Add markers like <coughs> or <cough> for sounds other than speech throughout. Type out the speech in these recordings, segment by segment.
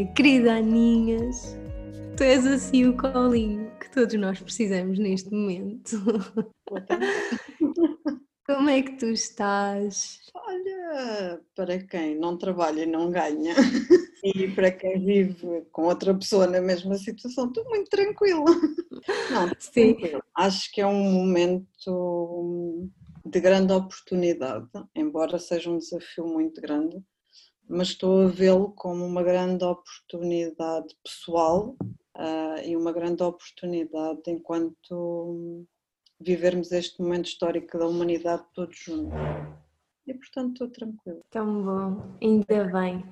Minha querida Aninhas. Tu és assim o colinho que todos nós precisamos neste momento. <laughs> Como é que tu estás? Olha, para quem não trabalha e não ganha, <laughs> e para quem vive com outra pessoa na mesma situação, estou muito tranquila. <laughs> Não, Sim. Tranquila. Acho que é um momento de grande oportunidade, embora seja um desafio muito grande, mas estou a vê-lo como uma grande oportunidade pessoal uh, e uma grande oportunidade enquanto vivermos este momento histórico da humanidade todos juntos. E portanto estou tranquila. Tão bom, ainda bem.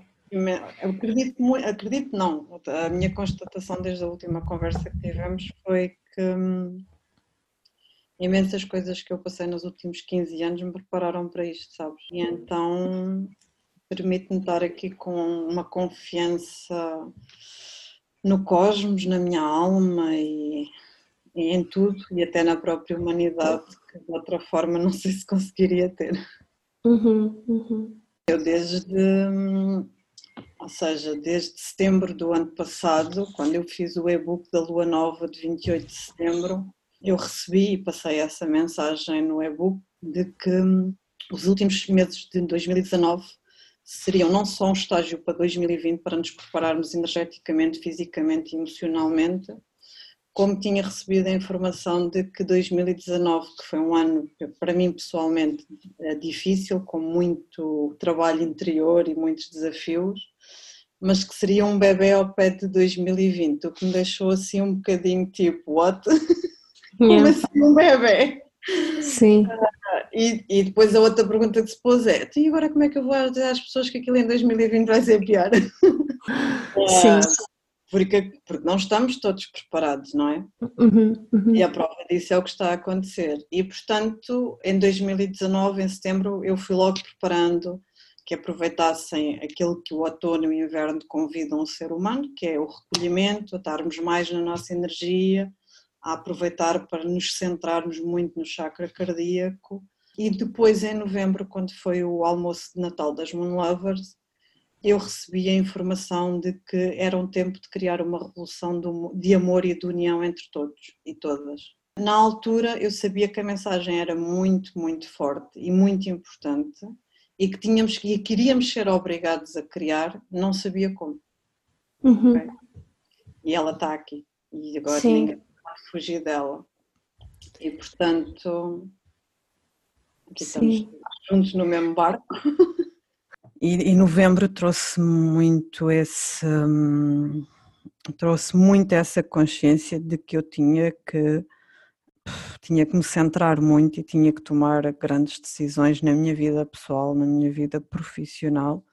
Acredito, acredito não, a minha constatação desde a última conversa que tivemos foi que hum, imensas coisas que eu passei nos últimos 15 anos me prepararam para isto, sabes? E então permite-me estar aqui com uma confiança no cosmos, na minha alma e, e, em tudo, e até na própria humanidade, que de outra forma não sei se conseguiria ter. Uhum, uhum. Eu desde, ou seja, desde setembro do ano passado, quando eu fiz o e-book da Lua Nova de 28 de setembro, eu recebi e passei essa mensagem no e-book de que os últimos meses de 2019 seriam não só um estágio para 2020 para nos prepararmos energeticamente, fisicamente e emocionalmente, como tinha recebido a informação de que 2019, que foi um ano para mim pessoalmente é difícil, com muito trabalho interior e muitos desafios, mas que seria um bebê ao pé de 2020, o que me deixou assim um bocadinho tipo, what? <laughs> Como assim um bebê? Sim. E, e, depois a outra pergunta que se pôs é: e agora como é que eu vou dizer às pessoas que aquilo em 2020 vai ser pior? <laughs> Sim. É, porque, porque não estamos todos preparados, não é? Uhum, uhum. E a prova disso é o que está a acontecer. E portanto, em 2019, em setembro, eu fui logo preparando que aproveitassem aquilo que o outono e o inverno convidam o ser humano, que é o recolhimento, a estarmos mais na nossa energia, a aproveitar para nos centrarmos muito no chakra cardíaco. E depois, em novembro, quando foi o almoço de Natal das Moon Lovers, eu recebi a informação de que era um tempo de criar uma revolução de amor e de união entre todos e todas. Na altura, eu sabia que a mensagem era muito, muito forte e muito importante e que tínhamos e queríamos ser obrigados a criar, não sabia como. Uhum. Okay? E ela está aqui. E agora Sim. ninguém fugir dela. E portanto, Sim. estamos juntos no mesmo barco. <laughs> E, e novembro trouxe muito esse. Hum, trouxe muito essa consciência de que eu tinha que tinha que me centrar muito e tinha que tomar grandes decisões na minha vida pessoal, na minha vida profissional,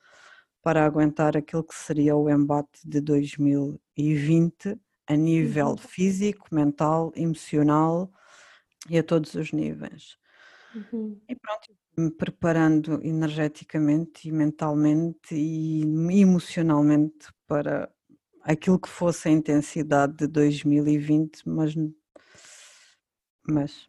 para aguentar aquilo que seria o embate de 2020 a nível uhum. físico, mental, emocional e a todos os níveis. Uhum. E pronto, me preparando energeticamente e mentalmente e emocionalmente para aquilo que fosse a intensidade de 2020, mas mas,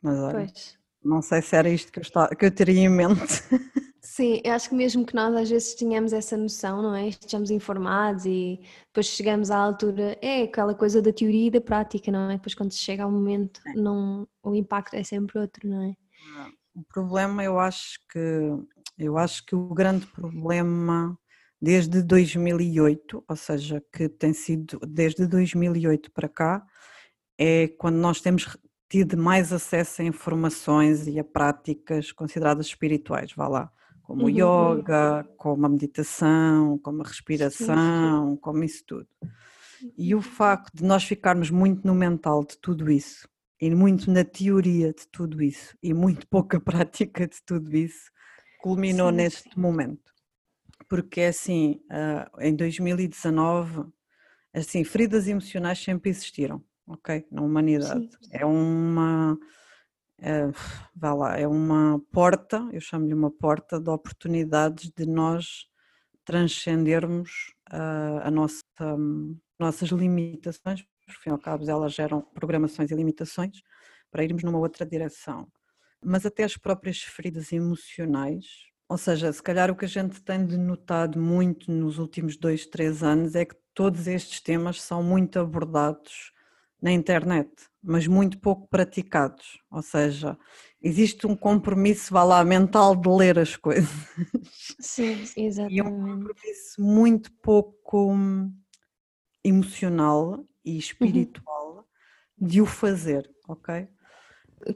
mas olha, pois. não sei se era isto que eu, estava, que eu teria em mente. <laughs> Sim, eu acho que mesmo que nós às vezes tenhamos essa noção, não é? Estejamos informados e depois chegamos à altura, é aquela coisa da teoria e da prática, não é? Depois quando se chega ao momento, não, o impacto é sempre outro, não é? O problema, eu acho que eu acho que o grande problema desde 2008, ou seja, que tem sido desde 2008 para cá, é quando nós temos tido mais acesso a informações e a práticas consideradas espirituais, vá lá, como o uhum. yoga, como a meditação, como a respiração, como isso tudo. E o facto de nós ficarmos muito no mental de tudo isso, e muito na teoria de tudo isso, e muito pouca <laughs> prática de tudo isso, culminou Sim. neste momento. Porque assim, ah, em 2019, assim, feridas emocionais sempre existiram ok? Na humanidade. Sim. É uma. É, vá lá, é uma porta, eu chamo-lhe uma porta de oportunidades de nós transcendermos uh, a nossa, nossas limitações, por fim e ao cabo elas geram programações e limitações para irmos numa outra direção. Mas até as próprias feridas emocionais, ou seja, se calhar o que a gente tem denotado muito nos últimos dois, três anos é que todos estes temas são muito abordados na internet, mas muito pouco praticados. Ou seja, existe um compromisso, vá lá, mental de ler as coisas. Sim, <laughs> exatamente. E um compromisso muito pouco hum, emocional e espiritual uhum. de o fazer, ok?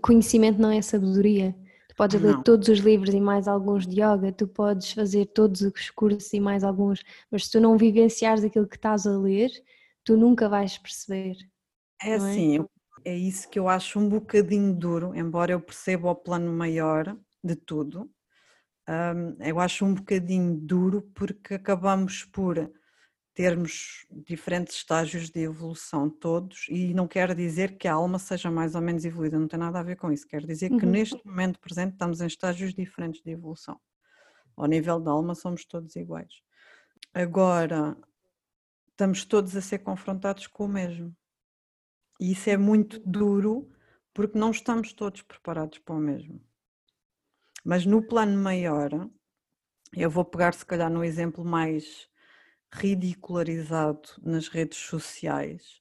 Conhecimento não é sabedoria. Tu podes ler todos os livros e mais alguns de yoga, tu podes fazer todos os cursos e mais alguns, mas se tu não vivenciares aquilo que estás a ler, tu nunca vais perceber. É, é assim, é? é isso que eu acho um bocadinho duro, embora eu perceba o plano maior de tudo. Um, eu acho um bocadinho duro porque acabamos por termos diferentes estágios de evolução todos e não quer dizer que a alma seja mais ou menos evoluída, não tem nada a ver com isso, quer dizer que uhum. neste momento presente estamos em estágios diferentes de evolução. Ao nível da alma somos todos iguais. Agora, estamos todos a ser confrontados com o mesmo. E isso é muito duro porque não estamos todos preparados para o mesmo. Mas no plano maior, eu vou pegar se calhar no exemplo mais ridicularizado nas redes sociais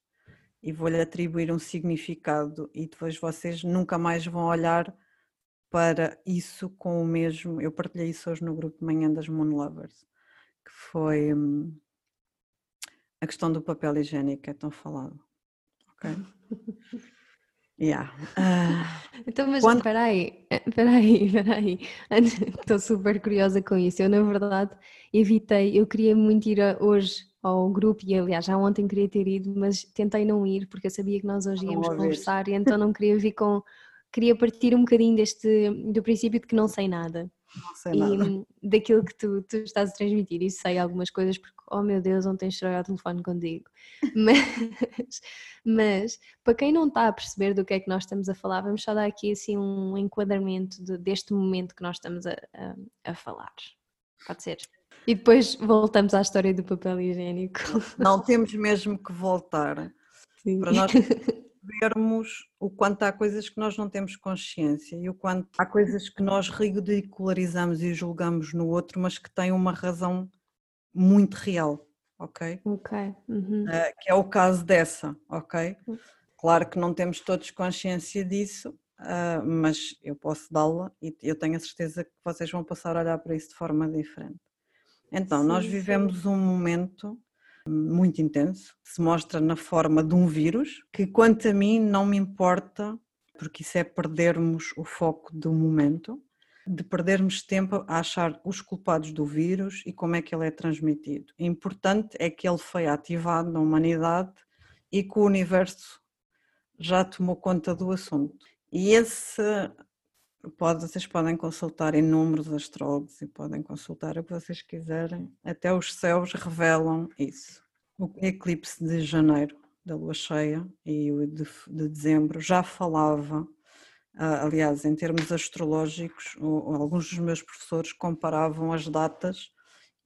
e vou-lhe atribuir um significado e depois vocês nunca mais vão olhar para isso com o mesmo. Eu partilhei isso hoje no grupo de manhã das Moon Lovers, que foi hum, a questão do papel higiênico, é tão falado ok? <laughs> Yeah. Uh, então, mas quando... espera aí, espera aí, <laughs> espera aí. Estou super curiosa com isso. Eu, na verdade, evitei, eu queria muito ir hoje ao grupo e, aliás, já ontem queria ter ido, mas tentei não ir porque eu sabia que nós hoje íamos conversar e então não queria vir com. Queria partir um bocadinho deste, do princípio de que não sei nada. Não sei nada. E daquilo que tu, tu estás a transmitir, e sei algumas coisas porque oh meu Deus, ontem chorei ao telefone contigo. <laughs> Mas, mas para quem não está a perceber do que é que nós estamos a falar, vamos só dar aqui assim um enquadramento de, deste momento que nós estamos a, a, a falar. Pode ser? E depois voltamos à história do papel higiênico. <laughs> Não temos mesmo que voltar Sim. para nós <laughs> vermos o quanto há coisas que nós não temos consciência e o quanto há coisas que nós ridicularizamos e julgamos no outro, mas que têm uma razão muito real, ok? Ok. Uhum. Uh, que é o caso dessa, ok? Hum. Claro que não temos todos consciência disso, uh, mas eu posso dá-la e eu tenho a certeza que vocês vão passar a olhar para isso de forma diferente. Então, sim, nós vivemos sim. um momento muito intenso, que se mostra na forma de um vírus, que quanto a mim não me importa, porque isso é perdermos o foco do momento, de perdermos tempo a achar os culpados do vírus e como é que ele é transmitido. O importante é que ele foi ativado na humanidade e que o universo já tomou conta do assunto. E esse pode, vocês podem consultar inúmeros astrólogos e podem consultar o que vocês quiserem, até os céus revelam isso. O eclipse de janeiro da lua cheia e o de, de dezembro já falava aliás, em termos astrológicos, alguns dos meus professores comparavam as datas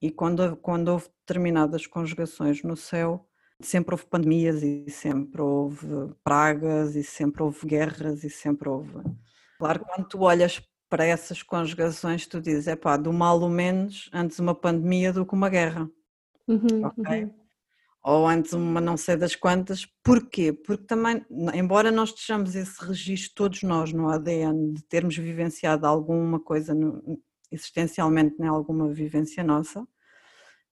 e quando, quando houve determinadas conjugações no céu, sempre houve pandemias e sempre houve pragas e sempre houve guerras e sempre houve. Claro, quando tu olhas para essas conjugações, tu dizes, é pá, do mal ou menos antes uma pandemia do que uma guerra. Uhum, ok? Uhum ou antes uma não sei das quantas. Porquê? Porque também, embora nós estejamos esse registro, todos nós no ADN, de termos vivenciado alguma coisa no, existencialmente em alguma vivência nossa,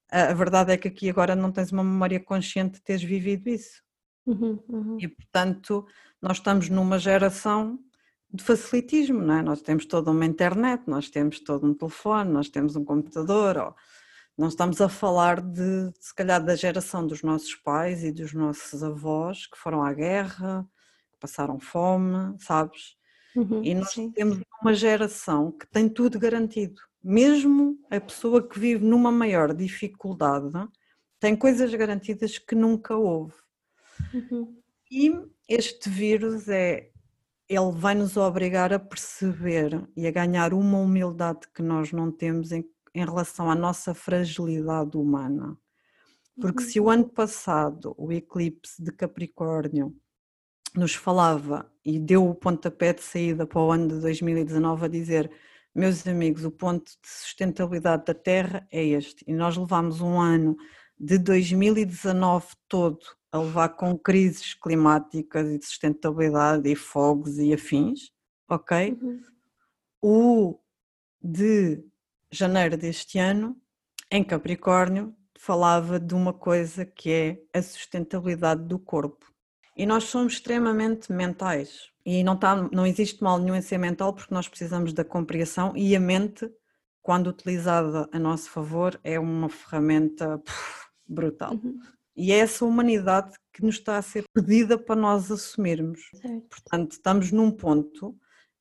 a verdade é que aqui agora não tens uma memória consciente de teres vivido isso. Uhum, uhum. E portanto, nós estamos numa geração de facilitismo, não é? Nós temos toda uma internet, nós temos todo um telefone, nós temos um computador, ou não estamos a falar de, se calhar, da geração dos nossos pais e dos nossos avós que foram à guerra, que passaram fome, sabes? Uhum, e nós sim. temos uma geração que tem tudo garantido. Mesmo a pessoa que vive numa maior dificuldade tem coisas garantidas que nunca houve. Uhum. E este vírus é ele vai nos obrigar a perceber e a ganhar uma humildade que nós não temos em, em relação à nossa fragilidade humana. Porque Uhum. se o ano passado o eclipse de Capricórnio nos falava e deu o pontapé de saída para o ano de 2019 a dizer meus amigos, o ponto de sustentabilidade da Terra é este. E nós levámos um ano de 2019 todo a levar com crises climáticas e de sustentabilidade e fogos e afins, ok? Uhum. O de janeiro deste ano, em Capricórnio, falava de uma coisa que é a sustentabilidade do corpo. E nós somos extremamente mentais. E não, tá, não existe mal nenhum em ser mental porque nós precisamos da compreensão e a mente, quando utilizada a nosso favor, é uma ferramenta puf, brutal. Uhum. E é essa humanidade que nos está a ser pedida para nós assumirmos. Certo. Portanto, estamos num ponto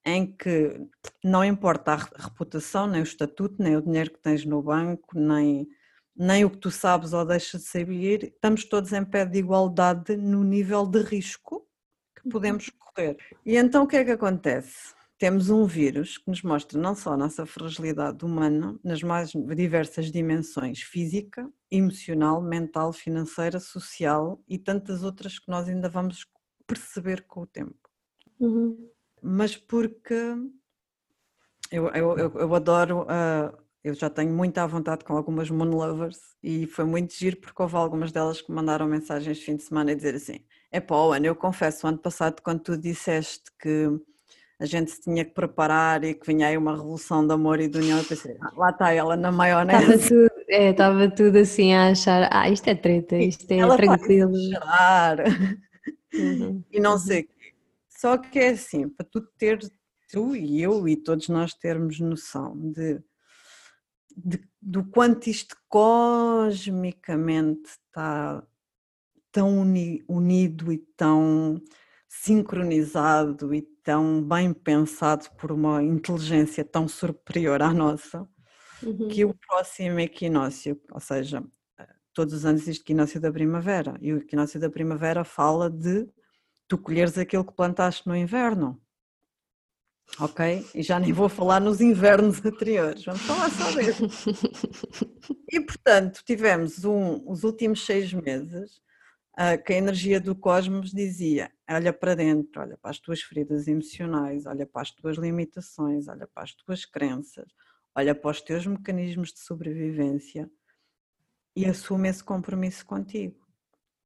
em que não importa a re- reputação, nem o estatuto, nem o dinheiro que tens no banco, nem, nem o que tu sabes ou deixas de saber, estamos todos em pé de igualdade no nível de risco que podemos correr. E então o que é que acontece? Temos um vírus que nos mostra não só a nossa fragilidade humana, nas mais diversas dimensões física, emocional, mental, financeira, social e tantas outras que nós ainda vamos perceber com o tempo Uhum. Mas porque eu, eu, eu, eu adoro, ah, eu já tenho muita vontade com algumas monolovers e foi muito giro porque houve algumas delas que me mandaram mensagens de fim de semana a dizer assim, é pá, Ana, eu confesso, o ano passado quando tu disseste que a gente se tinha que preparar e que vinha aí uma revolução de amor e de união, eu pensei, "Ah, lá está ela na Estava maionese. tudo, é, estava tudo assim a achar, ah, isto é treta, isto é Ela tranquilo. Uhum. <laughs> e não sei. Só que é assim, para tu ter, tu e eu e todos nós termos noção de, de- do quanto isto cosmicamente está tão uni- unido e tão sincronizado e tão bem pensado por uma inteligência tão superior à nossa, Uhum. que o próximo equinócio, ou seja, todos os anos existe equinócio da primavera, e o equinócio da primavera fala de tu colheres aquilo que plantaste no inverno. Ok? E já nem vou falar nos invernos <laughs> anteriores, vamos falar só desse. <laughs> E portanto, tivemos um, os últimos seis meses ah, que a energia do cosmos dizia: olha para dentro, olha para as tuas feridas emocionais, olha para as tuas limitações, olha para as tuas crenças, olha para os teus mecanismos de sobrevivência e assume esse compromisso contigo.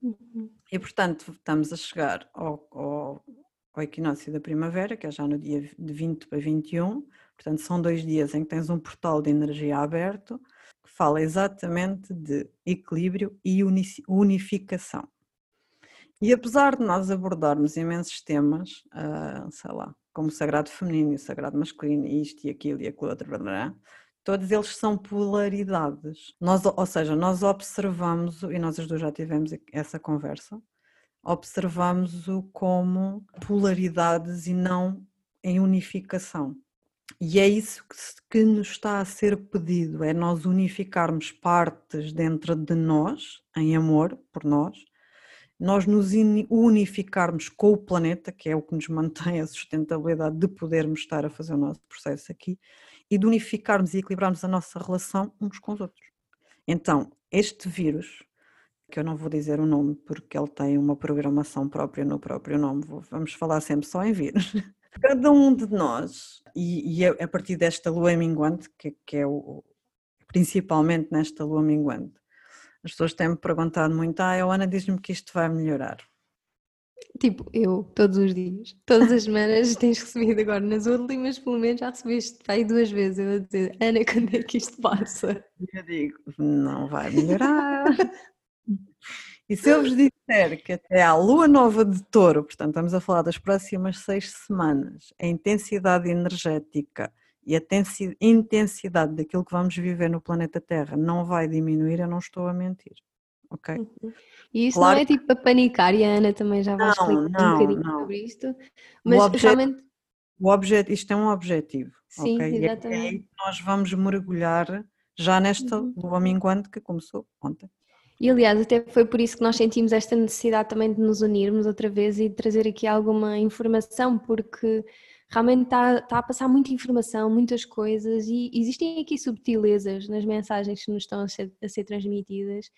Uhum. E portanto, estamos a chegar ao, ao, ao equinócio da primavera, que é já no dia de 20 para 21, portanto, são dois dias em que tens um portal de energia aberto que fala exatamente de equilíbrio e unificação. E apesar de nós abordarmos imensos temas, ah, sei lá, como o sagrado feminino e o sagrado masculino, isto e aquilo e aquilo outro, blá, blá, blá, todos eles são polaridades. Nós, ou seja, nós observamos, e nós as duas já tivemos essa conversa, observamos-o como polaridades e não em unificação. E é isso que, nos está a ser pedido, é nós unificarmos partes dentro de nós, em amor por nós, nós nos uni- unificarmos com o planeta, que é o que nos mantém a sustentabilidade de podermos estar a fazer o nosso processo aqui, e de unificarmos e equilibrarmos a nossa relação uns com os outros. Então, este vírus, que eu não vou dizer o nome porque ele tem uma programação própria no próprio nome, vamos falar sempre só em vírus. <laughs> Cada um de nós, e, e a partir desta lua minguante, que, que é o, principalmente nesta lua minguante, as pessoas têm-me perguntado muito, ah, a Ana diz-me que isto vai melhorar. Tipo, eu, todos os dias, todas as semanas <laughs> tens recebido agora nas últimas, pelo menos já recebeste aí duas vezes. Eu vou dizer, Ana, <laughs> quando é que isto passa? Eu digo, não vai melhorar. <laughs> e se eu vos disser que até à lua nova de touro, portanto, estamos a falar das próximas seis semanas, a intensidade energética e a intensidade daquilo que vamos viver no planeta Terra não vai diminuir, eu não estou a mentir. Ok? Uhum. E isso claro não é tipo a panicar, e a Ana também já vai não, explicar não, um bocadinho não. sobre isto, mas o realmente. O objeto, isto é um objetivo. Sim, okay? exatamente. E é aí nós vamos mergulhar já nesta uhum. lua minguante que começou ontem. E aliás, até foi por isso que nós sentimos esta necessidade também de nos unirmos outra vez e de trazer aqui alguma informação, porque realmente está, está a passar muita informação, muitas coisas e existem aqui subtilezas nas mensagens que nos estão a ser, a ser transmitidas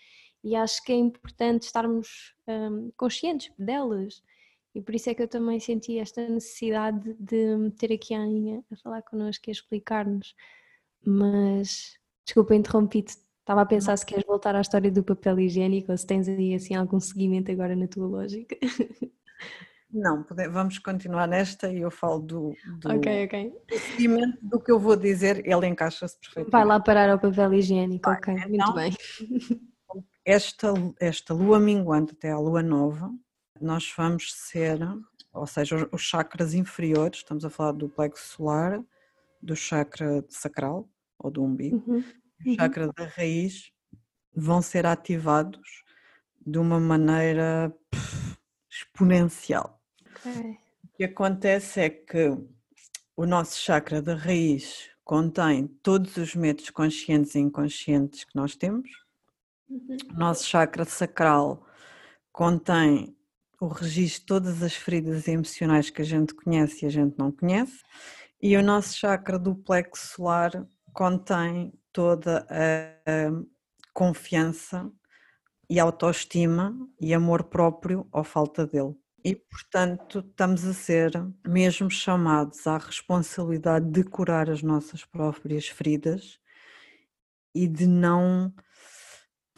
e acho que é importante estarmos um, conscientes delas. E por isso é que eu também senti esta necessidade de ter aqui a Aninha a falar connosco e a explicar-nos. Mas, desculpa, interrompi-te. Estava a pensar se queres voltar à história do papel higiênico ou se tens aí assim algum seguimento agora na tua lógica. Não, vamos continuar nesta e eu falo do, do okay, okay. seguimento do que eu vou dizer, ele encaixa-se perfeitamente. Vai lá parar ao papel higiênico, Vai, ok, então, muito bem. Esta, esta lua minguante até a lua nova, nós vamos ser, ou seja, os chakras inferiores, estamos a falar do plexo solar, do chakra sacral ou do umbigo, uhum. o chakra da raiz, vão ser ativados de uma maneira pff, exponencial. Okay. O que acontece é que o nosso chakra da raiz contém todos os medos conscientes e inconscientes que nós temos. O nosso chakra sacral contém o registro de todas as feridas emocionais que a gente conhece e a gente não conhece, e o nosso chakra do plexo solar contém toda a confiança e autoestima e amor próprio ou falta dele. E, portanto, estamos a ser mesmo chamados à responsabilidade de curar as nossas próprias feridas e de não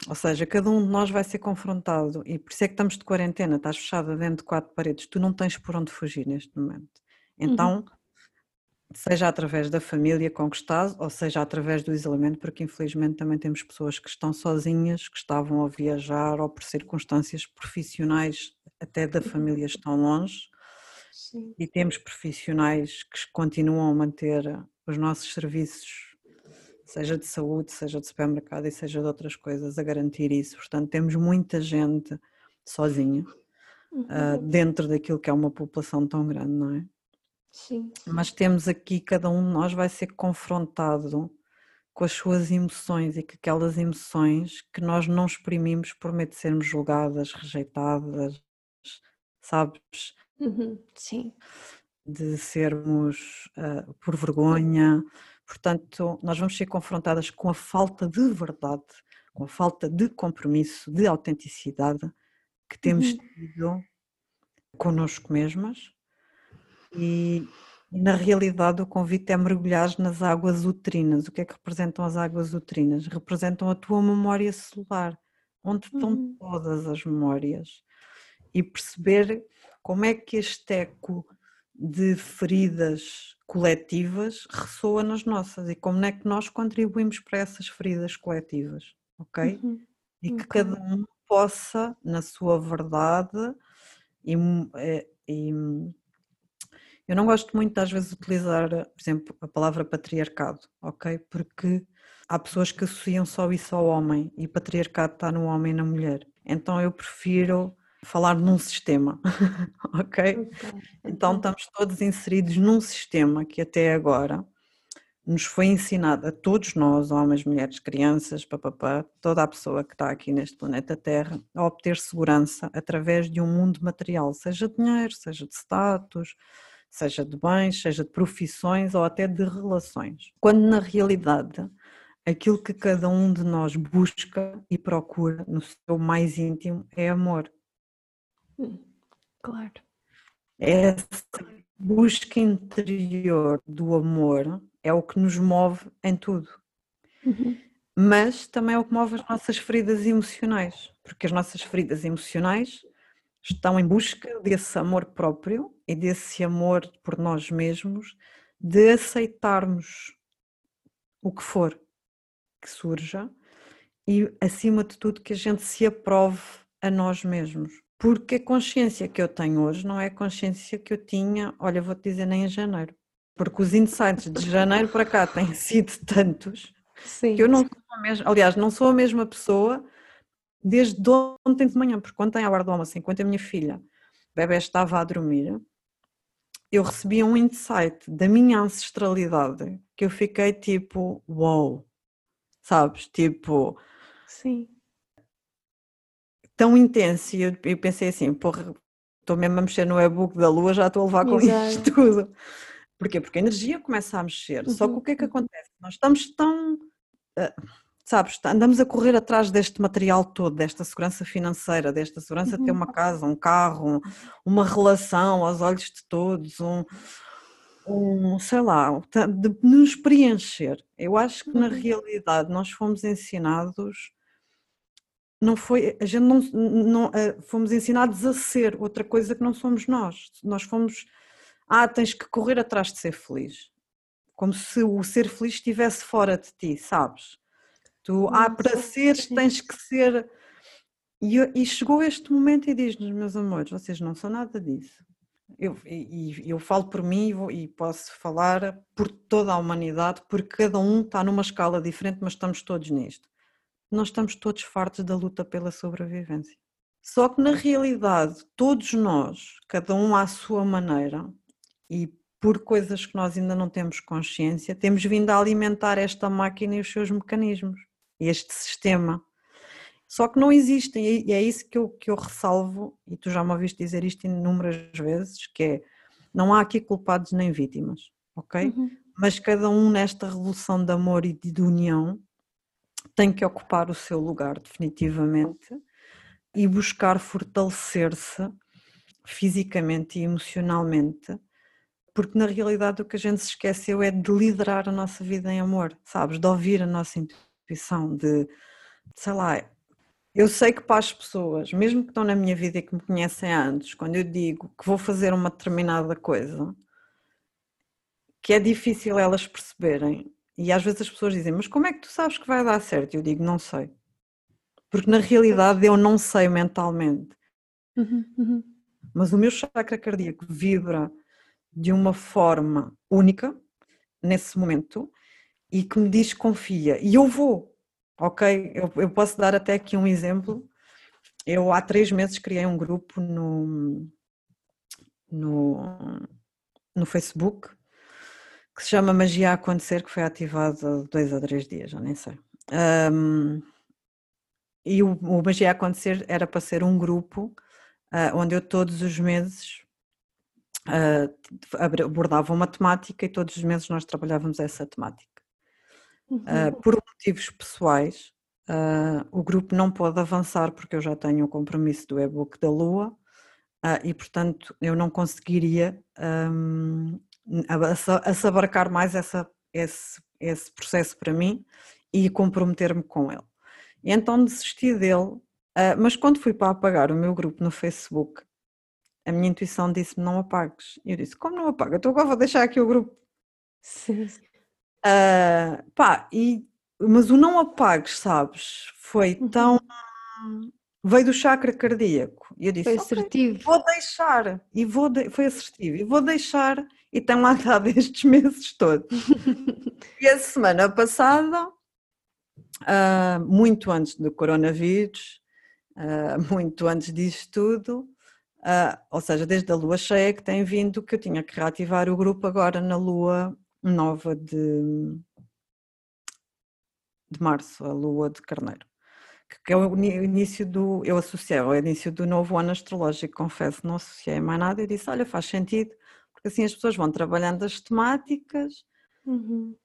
ou seja, cada um de nós vai ser confrontado e por isso é que estamos de quarentena, estás fechada dentro de quatro paredes, tu não tens por onde fugir neste momento. Então, uhum. seja através da família com que estás, ou seja através do isolamento, porque infelizmente também temos pessoas que estão sozinhas, que estavam a viajar ou por circunstâncias profissionais até da família estão longe. Sim. E temos profissionais que continuam a manter os nossos serviços seja de saúde, seja de supermercado e seja de outras coisas, a garantir isso. Portanto, temos muita gente sozinha uhum. uh, dentro daquilo que é uma população tão grande, não é? Sim. Mas temos aqui, cada um de nós vai ser confrontado com as suas emoções e com aquelas emoções que nós não exprimimos por medo de sermos julgadas, rejeitadas, sabes? Uhum. Sim. De sermos uh, por vergonha Portanto, nós vamos ser confrontadas com a falta de verdade, com a falta de compromisso, de autenticidade que temos uhum. tido connosco mesmas e, na realidade o convite é mergulhar nas águas uterinas. O que é que representam as águas uterinas? Representam a tua memória celular, onde estão uhum. todas as memórias e perceber como é que este eco de feridas coletivas ressoa nas nossas e como é que nós contribuímos para essas feridas coletivas, ok? Uhum. E que okay. cada um possa, na sua verdade, e, eh, e, eu não gosto muito às vezes de utilizar, por exemplo, a palavra patriarcado, ok? Porque há pessoas que associam só isso ao homem e patriarcado está no homem e na mulher. Então eu prefiro falar num sistema, <laughs> ok? Então estamos todos inseridos num sistema que até agora nos foi ensinado a todos nós, homens, mulheres, crianças, papapá, toda a pessoa que está aqui neste planeta Terra, a obter segurança através de um mundo material, seja de dinheiro, seja de status, seja de bens, seja de profissões ou até de relações. Quando na realidade aquilo que cada um de nós busca e procura no seu mais íntimo é amor. Claro. Essa busca interior do amor é o que nos move em tudo. Uhum. Mas também é o que move as nossas feridas emocionais, porque as nossas feridas emocionais estão em busca desse amor próprio e desse amor por nós mesmos, de aceitarmos o que for que surja e, acima de tudo, que a gente se aprove a nós mesmos. Porque a consciência que eu tenho hoje não é a consciência que eu tinha, olha, vou-te dizer, nem em janeiro. Porque os insights de janeiro para cá têm <laughs> sido tantos Sim. que eu não sou a mesma, aliás, não sou a mesma pessoa desde ontem de manhã, porque ontem à hora do almoço, enquanto a minha filha, o bebê estava a dormir, eu recebi um insight da minha ancestralidade que eu fiquei tipo, uau, wow, sabes? Tipo, sim, tão intenso. E eu, eu pensei assim, porra, estou mesmo a mexer no e-book da Lua, já estou a levar com Exato. isto tudo. Porquê? Porque a energia começa a mexer. Uhum. Só que o que é que uhum. acontece? Nós estamos tão. Uh, sabes, andamos a correr atrás deste material todo, desta segurança financeira, desta segurança de ter uma uhum. casa, um carro, uma relação aos olhos de todos, um, um sei lá, de nos preencher. Eu acho que na uhum. realidade nós fomos ensinados, não foi, a gente não, não fomos ensinados a ser outra coisa que não somos nós. Nós fomos, ah, tens que correr atrás de ser feliz. Como se o ser feliz estivesse fora de ti, sabes? Tu, ah, para seres tens que ser. E, e chegou este momento e diz-nos, meus amores, vocês não são nada disso. Eu, e, eu falo por mim e posso falar por toda a humanidade, porque cada um está numa escala diferente, mas estamos todos nisto. Nós estamos todos fartos da luta pela sobrevivência. Só que na realidade, todos nós, cada um à sua maneira, e por coisas que nós ainda não temos consciência, temos vindo a alimentar esta máquina e os seus mecanismos este sistema. Só que não existem, e é isso que eu, que eu ressalvo, e tu já me ouviste dizer isto inúmeras vezes, que é, não há aqui culpados nem vítimas, ok? Uhum. Mas cada um nesta revolução de amor e de união tem que ocupar o seu lugar definitivamente e buscar fortalecer-se fisicamente e emocionalmente, porque na realidade o que a gente se esqueceu é de liderar a nossa vida em amor, sabes? De ouvir a nossa intuição de, sei lá, eu sei que para as pessoas, mesmo que estão na minha vida e que me conhecem antes, quando eu digo que vou fazer uma determinada coisa, que é difícil elas perceberem, e às vezes as pessoas dizem, mas como é que tu sabes que vai dar certo? Eu digo, não sei. Porque na realidade eu não sei mentalmente. Uhum, uhum. Mas o meu chakra cardíaco vibra de uma forma única nesse momento e que me diz confia. E eu vou, ok? Eu, eu posso dar até aqui um exemplo. Eu há três meses criei um grupo no, no, no Facebook que se chama Magia a Acontecer, que foi ativado há dois ou três dias, já nem sei. Um, e o, o, Magia a Acontecer era para ser um grupo uh, onde eu todos os meses uh, abordava uma temática e todos os meses nós trabalhávamos essa temática. Uh, por motivos pessoais, o grupo não pode avançar porque eu já tenho o compromisso do e-book da Lua uh, e, portanto, eu não conseguiria um, assabarcar mais essa, esse, esse processo para mim e comprometer-me com ele. E então desisti dele, mas quando fui para apagar o meu grupo no Facebook, a minha intuição disse-me não apagues. E eu disse, como não apago? Então agora vou deixar aqui o grupo. Sim. Uh, pá, e, mas o não apagues, sabes? Foi uhum. tão. Veio do chakra cardíaco. E eu disse: Foi assertivo. Okay, vou deixar. E vou de... Foi assertivo. E vou deixar. E tem lá estado <laughs> estes meses todos. <laughs> e a semana passada, uh, muito antes do coronavírus, uh, muito antes disso tudo, Uh, ou seja, desde a lua cheia que tem vindo que eu tinha que reativar o grupo agora na lua nova de, de março, a lua de carneiro, que é o início do, eu associei ao início do novo ano astrológico, confesso, não associei mais nada e disse, olha, faz sentido, porque assim as pessoas vão trabalhando as temáticas uhum.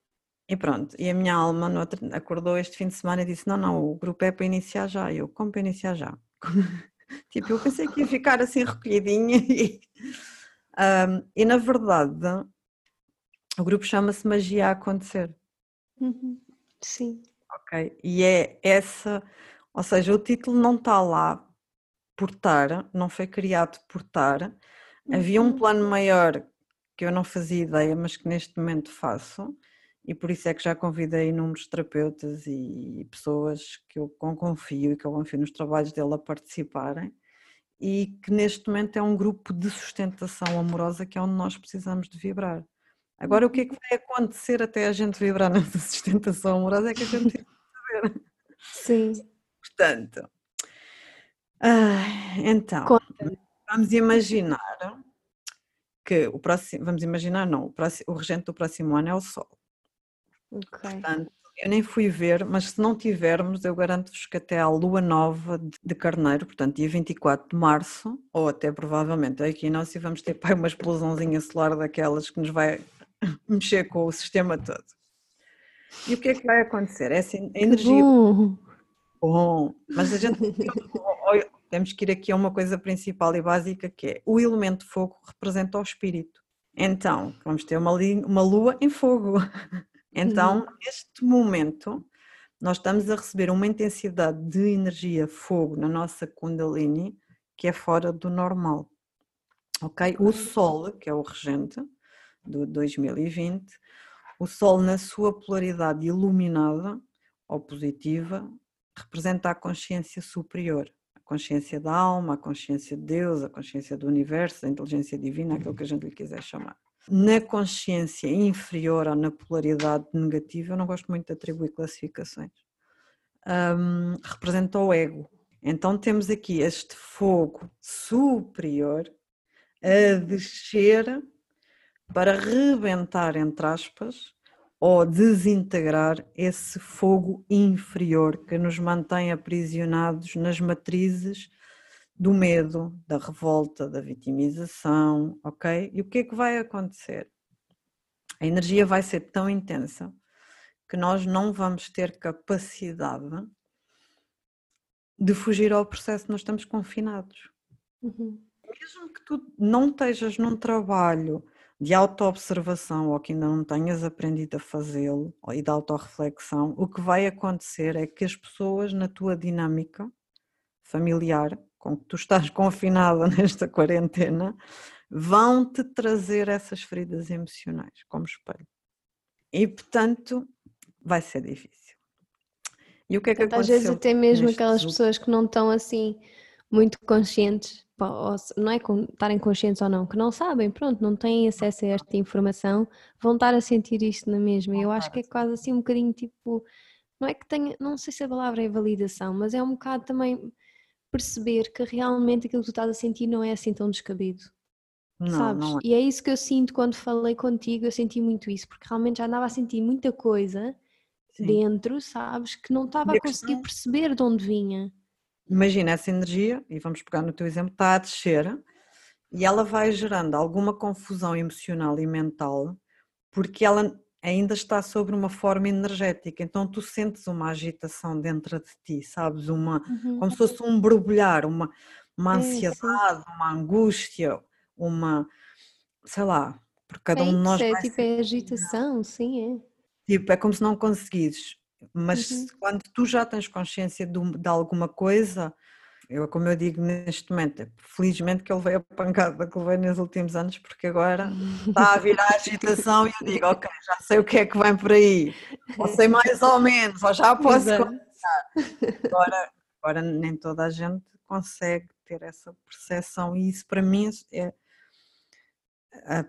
e pronto, e a minha alma outro, acordou este fim de semana e disse, não, não, o grupo é para iniciar já, e eu, como para iniciar já? <laughs> tipo, eu pensei que ia ficar assim recolhidinha <laughs> e, um, e na verdade o grupo chama-se Magia a Acontecer. Uhum. Sim. Ok. E é essa, ou seja, o título não está lá portar, não foi criado portar. Havia um uhum. plano maior que eu não fazia ideia, mas que neste momento faço, e por isso é que já convidei inúmeros terapeutas e pessoas que eu confio e que eu confio nos trabalhos dele a participarem e que neste momento é um grupo de sustentação amorosa que é onde nós precisamos de vibrar. Agora, o que é que vai acontecer até a gente vibrar <laughs> nessa sustentação amorosa é que a gente tem que saber. Sim. Portanto, ah, então, vamos imaginar que o próximo, vamos imaginar, não, o, próximo, o regente do próximo ano é o Sol. Ok. Portanto, eu nem fui ver, mas se não tivermos, eu garanto-vos que até à lua nova de Carneiro, portanto, dia 24 de março, ou até provavelmente aqui nós vamos ter pai, uma explosãozinha solar daquelas que nos vai <coughs> mexer com o sistema todo. E o que é que vai acontecer? Essa energia. Bom. bom, mas a gente <laughs> temos que ir aqui a uma coisa principal e básica que é o elemento fogo representa o espírito. Então, vamos ter uma, uma lua em fogo. <laughs> Então, uhum. neste momento, nós estamos a receber uma intensidade de energia fogo na nossa Kundalini que é fora do normal. Ok? O Sol, que é o regente do 2020, o Sol, na sua polaridade iluminada ou positiva, representa a consciência superior, consciência da alma, a consciência de Deus, a consciência do universo, a inteligência divina, aquilo que a gente lhe quiser chamar. Na consciência inferior ou na polaridade negativa, eu não gosto muito de atribuir classificações, um, representa o ego. Então temos aqui este fogo superior a descer para rebentar, entre aspas, ou desintegrar esse fogo inferior que nos mantém aprisionados nas matrizes do medo, da revolta, da vitimização, ok? E o que é que vai acontecer? A energia vai ser tão intensa que nós não vamos ter capacidade de fugir ao processo, nós estamos confinados. Uhum. Mesmo que tu não estejas num trabalho de autoobservação ou que ainda não tenhas aprendido a fazê-lo e de autorreflexão, o que vai acontecer é que as pessoas na tua dinâmica familiar com que tu estás <laughs> confinada nesta quarentena, vão-te trazer essas feridas emocionais como espelho. E, portanto, vai ser difícil. E o que é que aconteceu? Às vezes até mesmo aquelas pessoas que não estão assim muito conscientes, não é estarem conscientes ou não, que não sabem, pronto, não têm acesso a esta informação, vão estar a sentir isto na mesma. Eu acho que é quase assim um bocadinho tipo, não é que tenha, não sei se a palavra é validação, mas é um bocado também perceber que realmente aquilo que tu estás a sentir não é assim tão descabido. Não, sabes? Não é. E é isso que eu sinto quando falei contigo, eu senti muito isso, porque realmente já andava a sentir muita coisa Sim. dentro, sabes, que não estava a conseguir questão... perceber de onde vinha. Imagina essa energia, e vamos pegar no teu exemplo, está a descer e ela vai gerando alguma confusão emocional e mental, porque ela ainda está sobre uma forma energética, então tu sentes uma agitação dentro de ti, sabes? Uma, uhum. Como se fosse um borbulhar, uma, uma ansiedade, é, uma angústia, uma, sei lá, por cada é um de nós. É, tipo, é agitação, sim, é. Tipo, é como se não conseguires, mas uhum. quando tu já tens consciência de, de alguma coisa, eu, como eu digo neste momento, felizmente que ele veio a pancada que ele veio nos últimos anos, porque agora está a vir a agitação e eu digo, ok, já sei o que é que vem por aí, ou sei mais ou menos, ou já posso começar. Agora, agora nem toda a gente consegue ter essa percepção e isso para mim é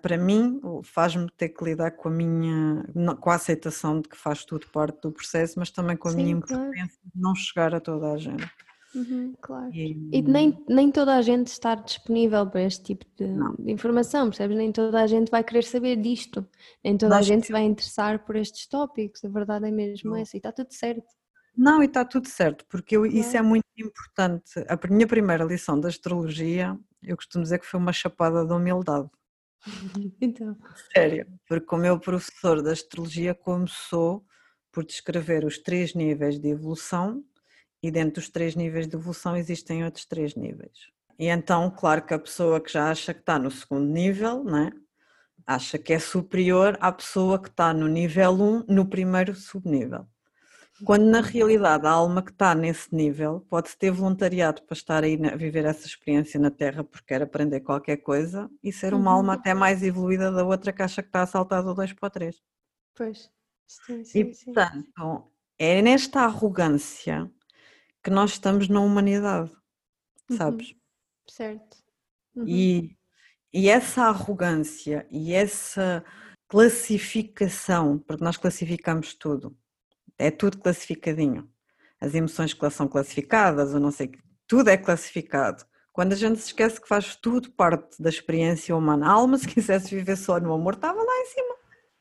para mim faz-me ter que lidar com a minha com a aceitação de que faz tudo parte do processo, mas também com a Sim, minha importância claro. de não chegar a toda a gente. Uhum, claro. E, e, nem, nem toda a gente está disponível para este tipo de, de, informação, percebes? Nem toda a gente vai querer saber disto, nem toda Nós a gente se vai interessar por estes tópicos, a verdade é mesmo essa, e está tudo certo. Não, e está tudo certo, porque eu, isso é muito importante. A minha primeira lição da astrologia, eu costumo dizer que foi uma chapada de humildade. <laughs> então. Sério, porque o meu professor da astrologia começou por descrever os três níveis de evolução e dentro dos três níveis de evolução existem outros três níveis. E então, claro que a pessoa que já acha que está no segundo nível, né, acha que é superior à pessoa que está no nível 1, no primeiro subnível. Quando na realidade a alma que está nesse nível pode ter voluntariado para estar aí a viver essa experiência na Terra porque quer aprender qualquer coisa e ser uma uhum. alma até mais evoluída da outra caixa que está a saltar do 2 para o 3. Pois, sim, sim, E portanto, é nesta arrogância que nós estamos na humanidade, uhum. sabes? Certo. Uhum. E, e essa arrogância e essa classificação, porque nós classificamos tudo, é tudo classificadinho. As emoções que são classificadas, ou não sei, tudo é classificado. Quando a gente se esquece que faz tudo parte da experiência humana, a alma, se quisesse viver só no amor, estava lá em cima,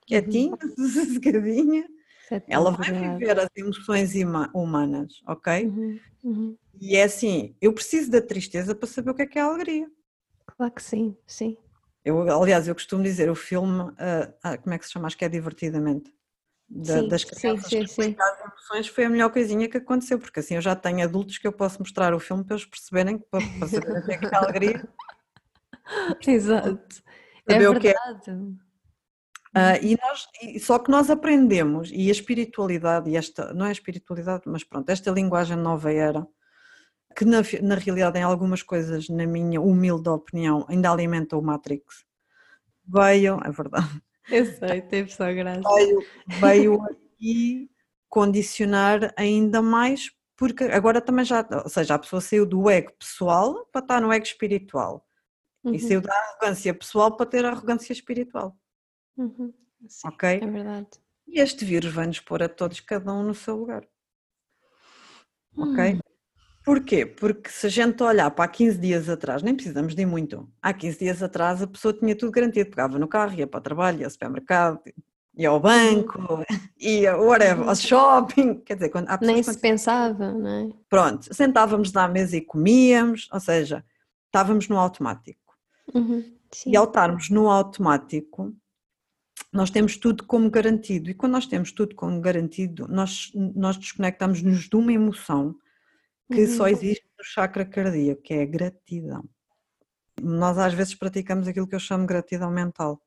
quietinha, uhum. <laughs> sossegadinha. É Ela vai viver as emoções humanas, ok? Uhum. Uhum. E é assim, eu preciso da tristeza para saber o que é que é a alegria. Claro que sim, sim. Eu, aliás, eu costumo dizer, o filme, uh, como é que se chama? Acho que é Divertidamente da, sim, das crianças sim, sim, as emoções foi a melhor coisinha que aconteceu, porque assim eu já tenho adultos que eu posso mostrar o filme para eles perceberem, para, para o que é que é alegria. <laughs> Exato. É verdade. Uh, e nós, e, só que nós aprendemos, e a espiritualidade, e esta, não é a espiritualidade, mas pronto, esta linguagem nova era, que na, na realidade em algumas coisas, na minha humilde opinião, ainda alimenta o Matrix, veio, é verdade, <laughs> eu sei, teve só graça. Veio, veio aqui condicionar ainda mais, porque agora também já, ou seja, a pessoa saiu do ego pessoal para estar no ego espiritual. Uhum. E saiu da arrogância pessoal para ter arrogância espiritual. Uhum. Sim, ok? É verdade. E este vírus vai-nos pôr a todos, cada um no seu lugar. Ok? Porquê? Porque se a gente olhar para há 15 dias atrás, nem precisamos de ir muito. Há 15 dias atrás a pessoa tinha tudo garantido, pegava no carro, ia para o trabalho, ia ao supermercado, ia ao banco, <laughs> ia whatever, ao shopping, quer dizer, quando Nem se pensava, não é? Pronto, sentávamos à mesa e comíamos, ou seja, estávamos no automático. Uhum, e ao estarmos no automático, nós temos tudo como garantido. E quando nós temos tudo como garantido, nós, nós desconectamos-nos de uma emoção que uhum. só existe no chakra cardíaco, que é a gratidão. Nós às vezes praticamos aquilo que eu chamo de gratidão mental,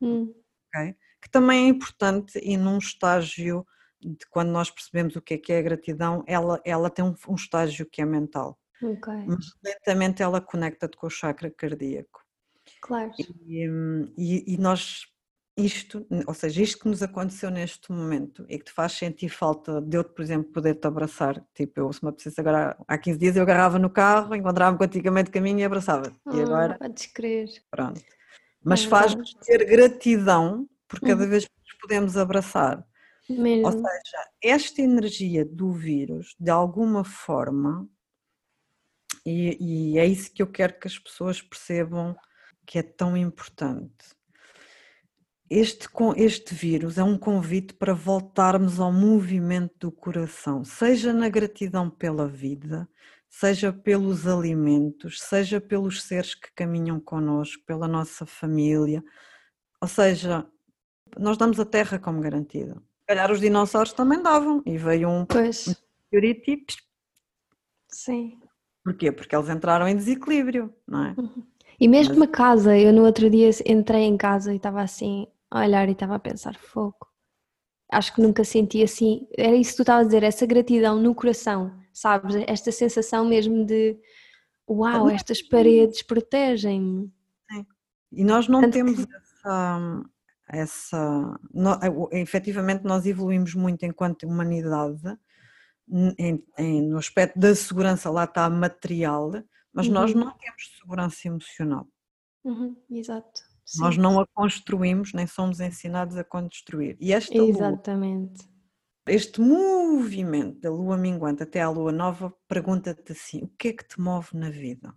uhum. okay? que também é importante e num estágio de quando nós percebemos o que é que é a gratidão, ela, ela tem um, um estágio que é mental. Okay. Mas lentamente ela conecta-te com o chakra cardíaco. Claro. E, hum, e, e nós isto, ou seja, isto que nos aconteceu neste momento e que te faz sentir falta de eu, por exemplo, poder-te abraçar. Tipo, eu, se me apetecesse agora, há 15 dias eu agarrava no carro, encontrava-me contigo a meio de caminho e abraçava. Oh, e agora. Podes crer. Pronto. Mas é faz-nos ter gratidão por cada uhum. vez que nos podemos abraçar. Mesmo. Ou seja, esta energia do vírus, de alguma forma, e, e é isso que eu quero que as pessoas percebam que é tão importante este, este vírus é um convite para voltarmos ao movimento do coração, seja na gratidão pela vida, seja pelos alimentos, seja pelos seres que caminham connosco, pela nossa família. Ou seja, nós damos a terra como garantida. Se calhar os dinossauros também davam e veio um tips. Sim. Porquê? Porque eles entraram em desequilíbrio, não é? Uhum. E mesmo Mas... a casa, eu no outro dia entrei em casa e estava assim, a olhar e estava a pensar, fogo. Acho que nunca senti assim, era isso que tu estavas a dizer, essa gratidão no coração, sabes? Esta sensação mesmo de uau, estas paredes protegem-me. E nós não Tanto temos que... essa, essa no, efetivamente nós evoluímos muito enquanto humanidade em, em, no aspecto da segurança lá está material, mas uhum. nós não temos segurança emocional. Uhum, exato. Sim. Nós não a construímos, nem somos ensinados a construir. E esta Exatamente. Lua, este movimento da lua minguante até à lua nova pergunta-te assim: o que é que te move na vida?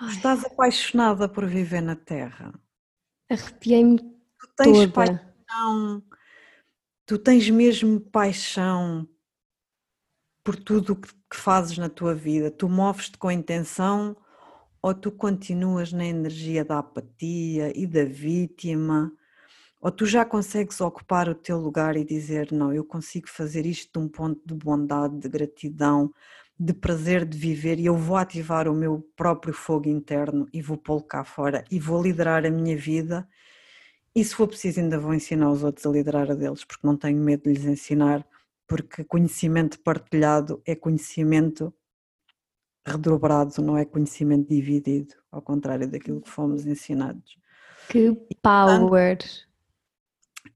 Ai. Estás apaixonada por viver na Terra? Arrepiei-me Tu tens toda. paixão, tu tens mesmo paixão por tudo o que fazes na tua vida, tu moves-te com a intenção ou tu continuas na energia da apatia e da vítima, ou tu já consegues ocupar o teu lugar e dizer: Não, eu consigo fazer isto de um ponto de bondade, de gratidão, de prazer de viver e eu vou ativar o meu próprio fogo interno e vou pô-lo cá fora e vou liderar a minha vida. E se for preciso, ainda vou ensinar os outros a liderar a deles, porque não tenho medo de lhes ensinar, porque conhecimento partilhado é conhecimento redobrado, não é conhecimento dividido, ao contrário daquilo que fomos ensinados. Que power!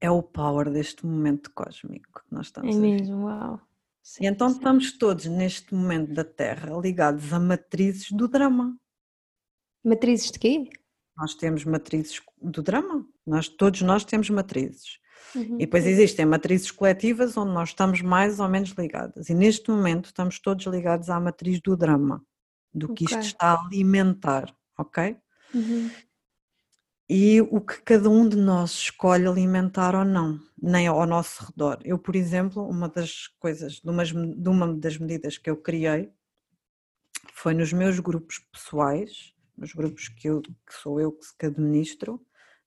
É o power deste momento cósmico que nós estamos É mesmo, uau! E então estamos todos neste momento da Terra ligados a matrizes do drama. Matrizes de quê? Nós temos matrizes do drama. Nós, todos nós temos matrizes. Uhum. E depois existem matrizes coletivas onde nós estamos mais ou menos ligadas. E neste momento estamos todos ligados à matriz do drama, do que okay. isto está a alimentar, ok? Uhum. E o que cada um de nós escolhe alimentar ou não, nem ao nosso redor. Eu, por exemplo, uma das coisas, de, umas, de uma das medidas que eu criei foi nos meus grupos pessoais, nos grupos que, eu, que sou eu que administro,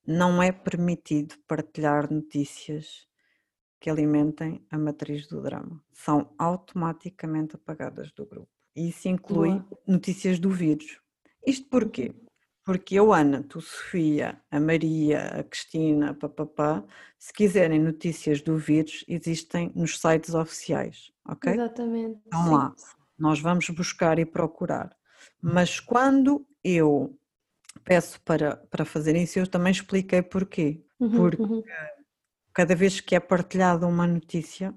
não é permitido partilhar notícias que alimentem a matriz do drama. São automaticamente apagadas do grupo. E isso inclui Boa. notícias do vírus. Isto porquê? Porque eu, Ana, tu, Sofia, a Maria, a Cristina, papapá, se quiserem notícias do vírus, existem nos sites oficiais, ok? Exatamente. Então lá, nós vamos buscar e procurar. Mas quando eu peço para, para fazer isso, eu também expliquei porquê. Uhum, Porque uhum. cada vez que é partilhada uma notícia,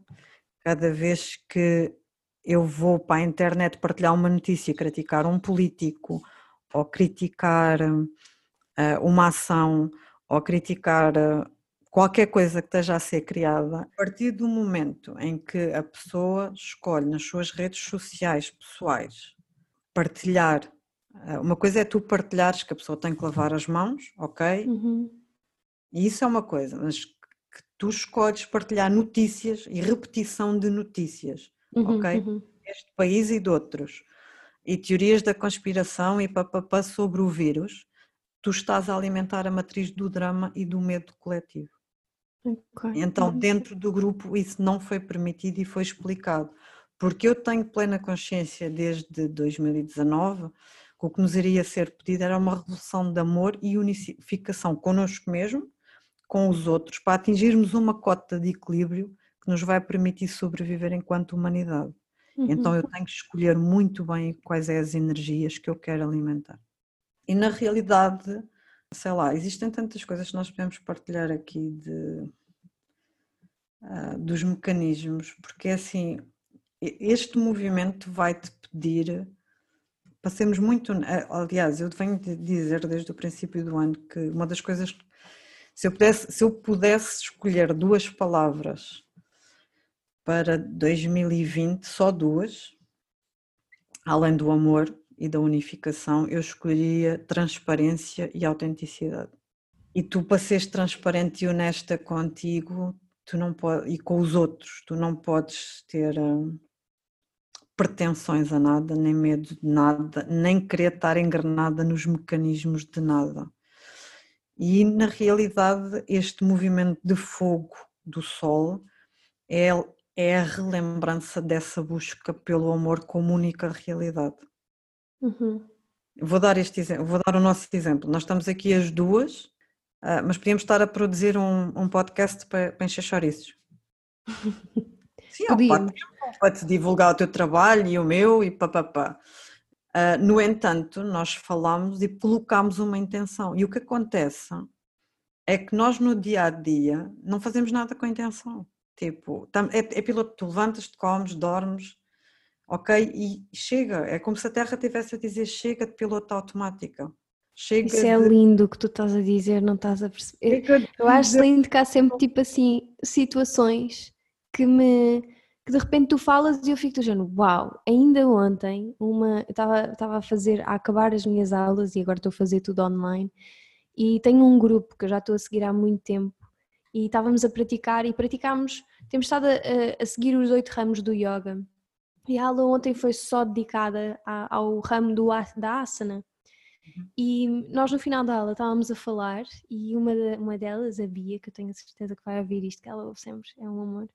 cada vez que eu vou para a internet partilhar uma notícia, criticar um político, ou criticar uh, uma ação, ou criticar uh, qualquer coisa que esteja a ser criada, a partir do momento em que a pessoa escolhe nas suas redes sociais pessoais partilhar uma coisa é tu partilhares que a pessoa tem que lavar as mãos, ok? Uhum. E isso é uma coisa, mas que tu escolhes partilhar notícias e repetição de notícias, uhum, ok? Uhum. Deste país e de outros. E teorias da conspiração e papapá sobre o vírus, tu estás a alimentar a matriz do drama e do medo coletivo. Okay. Então, dentro do grupo, isso não foi permitido e foi explicado. Porque eu tenho plena consciência desde 2019 o que nos iria ser pedido era uma revolução de amor e unificação connosco mesmo, com os outros, para atingirmos uma cota de equilíbrio que nos vai permitir sobreviver enquanto humanidade. Uhum. Então eu tenho que escolher muito bem quais é as energias que eu quero alimentar. E na realidade, sei lá, existem tantas coisas que nós podemos partilhar aqui de, uh, dos mecanismos, porque é assim, este movimento vai-te pedir passemos muito. Aliás, eu venho de dizer desde o princípio do ano que uma das coisas. Se eu pudesse, se eu pudesse escolher duas palavras para 2020, só duas, além do amor e da unificação, eu escolheria transparência e autenticidade. E tu, para seres transparente e honesta contigo tu não pode, e com os outros, tu não podes ter. Hum, pretensões a nada, nem medo de nada, nem querer estar engrenada nos mecanismos de nada. E na realidade, este movimento de fogo do Sol é, é a relembrança dessa busca pelo amor como única realidade. Uhum. Vou dar este exemplo, vou dar o nosso exemplo. Nós estamos aqui as duas, uh, mas podíamos estar a produzir um, um podcast para, para encher chouriços. <laughs> Sim, é um para-te divulgar o teu trabalho e o meu e papapá. Uh, no entanto, nós falamos e colocamos uma intenção. E o que acontece é que nós no dia a dia não fazemos nada com a intenção. Tipo, é, é piloto, tu levantas-te, comes, dormes, ok? E chega. É como se a Terra tivesse a dizer: chega de piloto automática. Chega Isso é lindo o que tu estás a dizer, não estás a perceber. Eu acho lindo que há sempre tipo assim situações que me que de repente tu falas e eu fico dizendo, uau, ainda ontem uma, eu estava a fazer, a acabar as minhas aulas e agora estou a fazer tudo online e tenho um grupo que eu já estou a seguir há muito tempo e estávamos a praticar e praticámos, temos estado a, a seguir os oito ramos do yoga. E a aula ontem foi só dedicada ao ramo do, da asana. E nós no final da aula estávamos a falar e uma, uma delas, a Bia, que eu tenho a certeza que vai ouvir isto, que ela ouve sempre, é um amor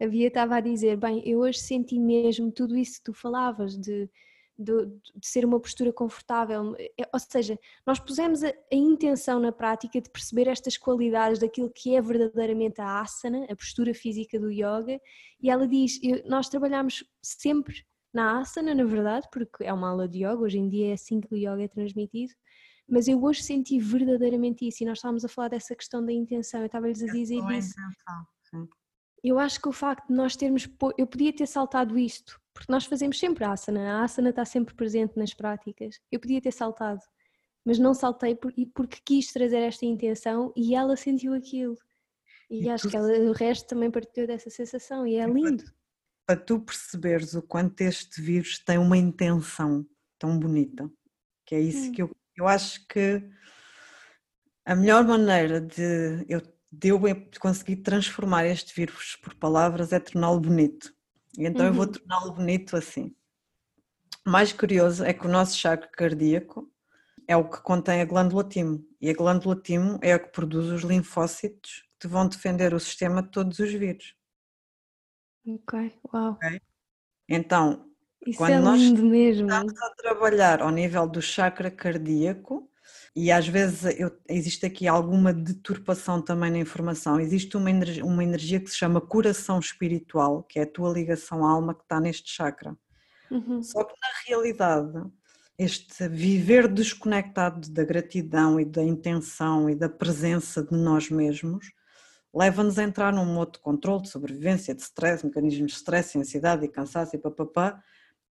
a Bia estava a dizer, bem, eu hoje senti mesmo tudo isso que tu falavas, de de, de, ser uma postura confortável. É, ou seja, nós pusemos a, a, intenção na prática de perceber estas qualidades daquilo que é verdadeiramente a asana, a postura física do yoga, e ela diz: nós trabalhamos sempre na asana, na verdade, porque é uma aula de yoga, hoje em dia é assim que o yoga é transmitido. Mas eu hoje senti verdadeiramente isso, e nós estávamos a falar dessa questão da intenção. Eu estava-lhes a dizer isso. Eu acho que o facto de nós termos. Eu podia ter saltado isto, porque nós fazemos sempre asana, a asana está sempre presente nas práticas. Eu podia ter saltado, mas não saltei porque quis trazer esta intenção e ela sentiu aquilo. E, e acho que ela, o resto também partilhou dessa sensação e é lindo. Para tu perceberes o quanto este vírus tem uma intenção tão bonita, que é isso hum. que eu, eu acho que a melhor maneira de eu, de eu conseguir transformar este vírus por palavras é torná-lo bonito. E então uhum. eu vou uhum. torná-lo bonito assim. O mais curioso é que o nosso chakra cardíaco é o que contém a glândula timo. E a glândula timo é a que produz os linfócitos que vão defender o sistema de todos os vírus. Ok, uau. Okay? Então, Isso quando é nós mesmo. estamos a trabalhar ao nível do chakra cardíaco, e às vezes eu, existe aqui alguma deturpação também na informação. Existe uma energia, uma energia que se chama coração espiritual, que é a tua ligação à alma que está neste chakra. Uhum. Só que na realidade, este viver desconectado da gratidão e da intenção e da presença de nós mesmos leva-nos a entrar num modo de controle, de sobrevivência, de stress, mecanismos de stress, ansiedade e cansaço e papapá,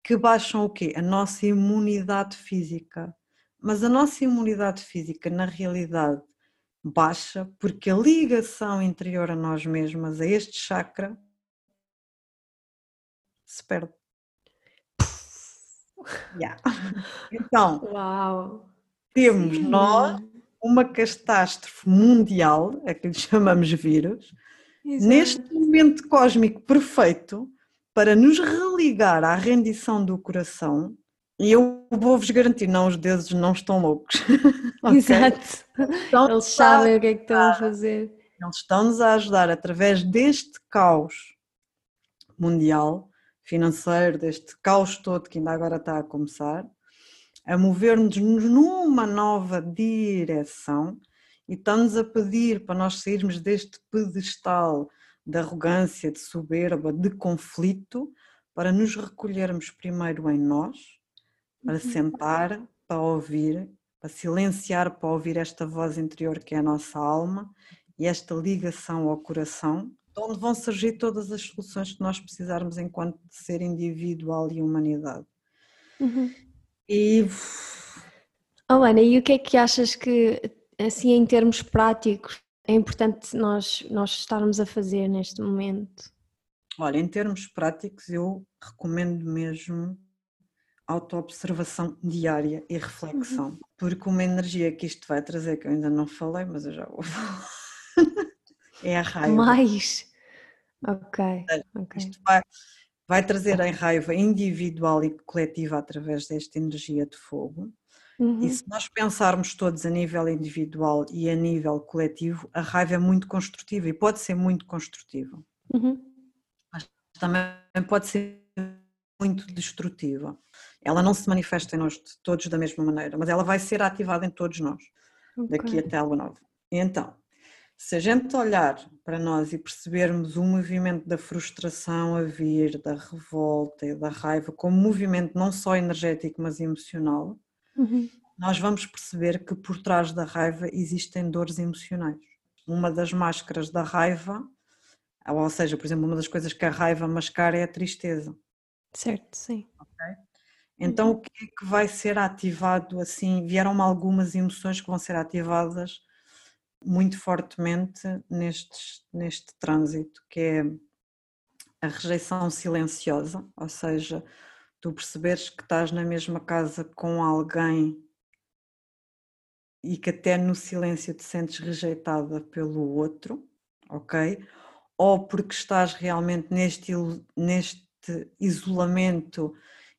que baixam o quê? A nossa imunidade física mas a nossa imunidade física, na realidade, baixa porque a ligação interior a nós mesmas, a este chakra, se perde. Yeah. <laughs> Então, Uau. temos Sim. nós uma catástrofe mundial, é que lhe chamamos vírus, Exato. neste momento cósmico perfeito para nos religar à rendição do coração e eu vou-vos garantir, não, os deuses não estão loucos. <laughs> okay? Exato. Estão Eles sabem o que é que estão a fazer. Eles estão-nos a ajudar através deste caos mundial, financeiro, deste caos todo que ainda agora está a começar, a mover-nos numa nova direção e estão-nos a pedir para nós sairmos deste pedestal de arrogância, de soberba, de conflito, para nos recolhermos primeiro em nós para sentar, para ouvir, para silenciar, para ouvir esta voz interior que é a nossa alma e esta ligação ao coração, de onde vão surgir todas as soluções que nós precisarmos enquanto ser individual e humanidade. Uhum. E. Oh, Ana, e o que é que achas que, assim, em termos práticos, é importante nós, nós estarmos a fazer neste momento? Olha, em termos práticos, eu recomendo mesmo autoobservação diária e reflexão, uhum. porque uma energia que isto vai trazer, que eu ainda não falei, mas eu já vou <laughs> falar, é a raiva. Mais? Ok. okay. Isto vai, vai trazer a raiva individual e coletiva através desta energia de fogo. Uhum. E se nós pensarmos todos a nível individual e a nível coletivo, a raiva é muito construtiva e pode ser muito construtiva. Uhum. Mas também pode ser muito destrutiva. Ela não se manifesta em nós todos da mesma maneira, mas ela vai ser ativada em todos nós, okay. daqui até a lua nova. Então, se a gente olhar para nós e percebermos o movimento da frustração a vir, da revolta e da raiva como movimento não só energético, mas emocional, uhum. nós vamos perceber que por trás da raiva existem dores emocionais. Uma das máscaras da raiva, ou seja, por exemplo, uma das coisas que a raiva mascara é a tristeza. Certo, sim. Okay? Então, uhum. o que é que vai ser ativado assim? Vieram-me algumas emoções que vão ser ativadas muito fortemente neste, neste trânsito, que é a rejeição silenciosa, ou seja, tu perceberes que estás na mesma casa com alguém e que até no silêncio te sentes rejeitada pelo outro, ok? Ou porque estás realmente neste, neste isolamento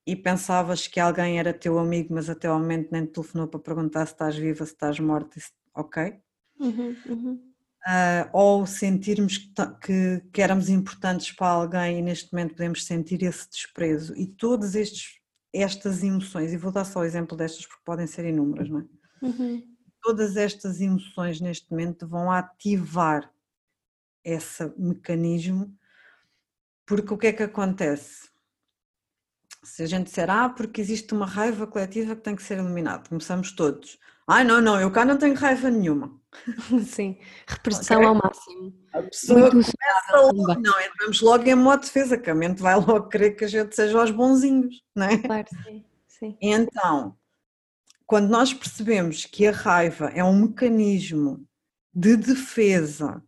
e pensavas que alguém era teu amigo, mas até ao momento nem te telefonou para perguntar se estás viva, se estás morta, ok? Uhum, uhum. Uh, ou sentirmos que, que, que, éramos importantes para alguém e neste momento podemos sentir esse desprezo. E estes, estas emoções, e vou dar só o exemplo destas porque podem ser inúmeras, não é? Uhum. Todas estas emoções neste momento vão ativar esse mecanismo, porque o que é que acontece? Se a gente disser, ah, porque existe uma raiva coletiva que tem que ser eliminada, começamos todos. Ai, não, não, eu cá não tenho raiva nenhuma. <laughs> Sim, repressão okay. ao máximo. A pessoa começa logo, não, entramos logo em modo defesa, que a mente vai logo querer que a gente seja os bonzinhos, não é? Claro, sim, sim. Então, quando nós percebemos que a raiva é um mecanismo de defesa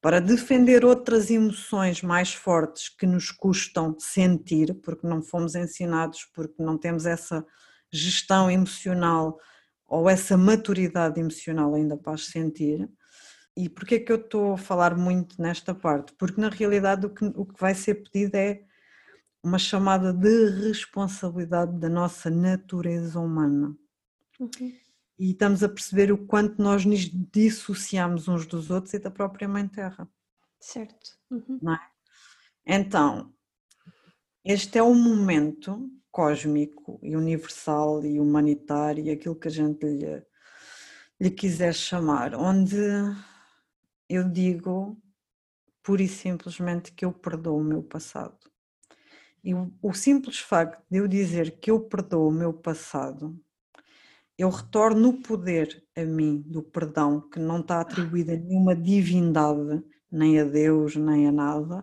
para defender outras emoções mais fortes que nos custam sentir, porque não fomos ensinados, porque não temos essa gestão emocional ou essa maturidade emocional ainda para as sentir. E porquê é que eu estou a falar muito nesta parte? Porque na realidade o que, o que vai ser pedido é uma chamada de responsabilidade da nossa natureza humana. Uhum. E estamos a perceber o quanto nós nos dissociamos uns dos outros e da própria Mãe Terra. Certo. Uhum. Não é? Então, este é o momento cósmico e universal e humanitário, aquilo que a gente lhe, lhe quiser chamar, onde eu digo pura e simplesmente que eu perdoo o meu passado. E o, o simples facto de eu dizer que eu perdoo o meu passado eu retorno o poder a mim do perdão, que não está atribuído a nenhuma divindade, nem a Deus, nem a nada,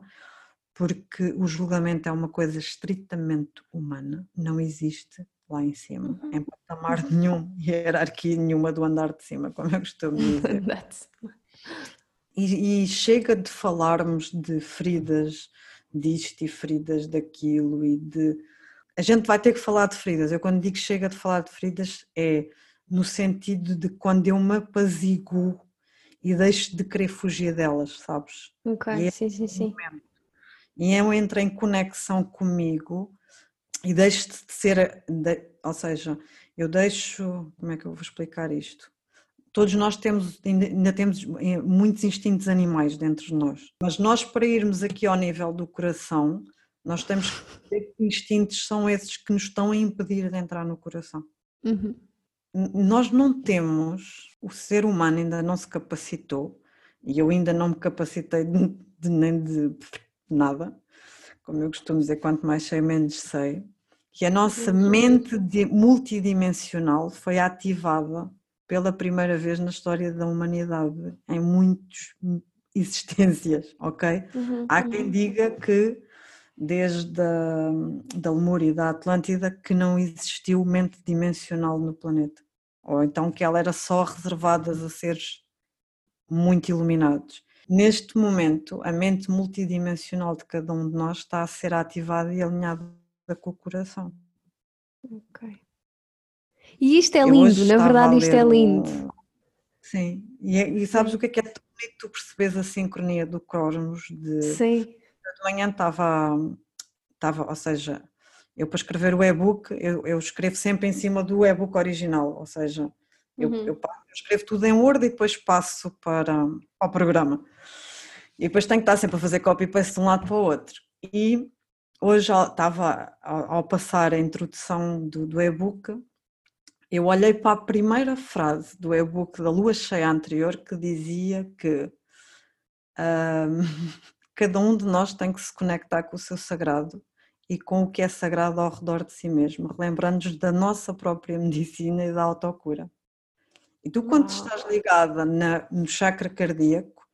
porque o julgamento é uma coisa estritamente humana, não existe lá em cima, uhum. em patamar <laughs> nenhum, hierarquia nenhuma do andar de cima, como eu costumo <laughs> dizer. e, e chega de falarmos de feridas disto e feridas daquilo e de a gente vai ter que falar de feridas. Eu quando digo chega de falar de feridas é no sentido de quando eu me apazigo e deixo de querer fugir delas, sabes? Ok, é sim, sim, sim. E eu entro em conexão comigo e deixo de ser, de, ou seja, eu deixo, como é que eu vou explicar isto? Todos nós temos, ainda temos muitos instintos animais dentro de nós, mas nós para irmos aqui ao nível do coração, nós temos que ver que instintos são esses que nos estão a impedir de entrar no coração. Uhum. Nós não temos, o ser humano ainda não se capacitou, e eu ainda não me capacitei de, de, nem de nada, como eu costumo dizer, quanto mais sei, menos sei, que a nossa uhum. mente multidimensional foi ativada pela primeira vez na história da humanidade, em muitas existências, ok? Uhum. Há quem uhum. diga que desde a da Lemúria e da Atlântida que não existiu mente dimensional no planeta, ou então que ela era só reservada a seres muito iluminados. Neste momento, a mente multidimensional de cada um de nós está a ser ativada e alinhada com o coração. Ok. E isto é lindo, na verdade, isto é lindo. Um... Sim, e, é, e sabes Sim. o que é que é tão bonito tu percebes a sincronia do cosmos de Sim de manhã estava, estava, ou seja, eu para escrever o e-book, eu, eu escrevo sempre em cima do e-book original, ou seja, eu, uhum. eu, eu, escrevo tudo em Word e depois passo para, para o programa. E depois tenho que estar sempre a fazer copy-paste de um lado para o outro. E hoje estava, ao, ao passar a introdução do, do e-book, eu olhei para a primeira frase do e-book da lua cheia anterior que dizia que um, <laughs> cada um de nós tem que se conectar com o seu sagrado e com o que é sagrado ao redor de si mesmo, relembrando-nos da nossa própria medicina e da autocura. E tu, quando estás ligada na, no chakra cardíaco,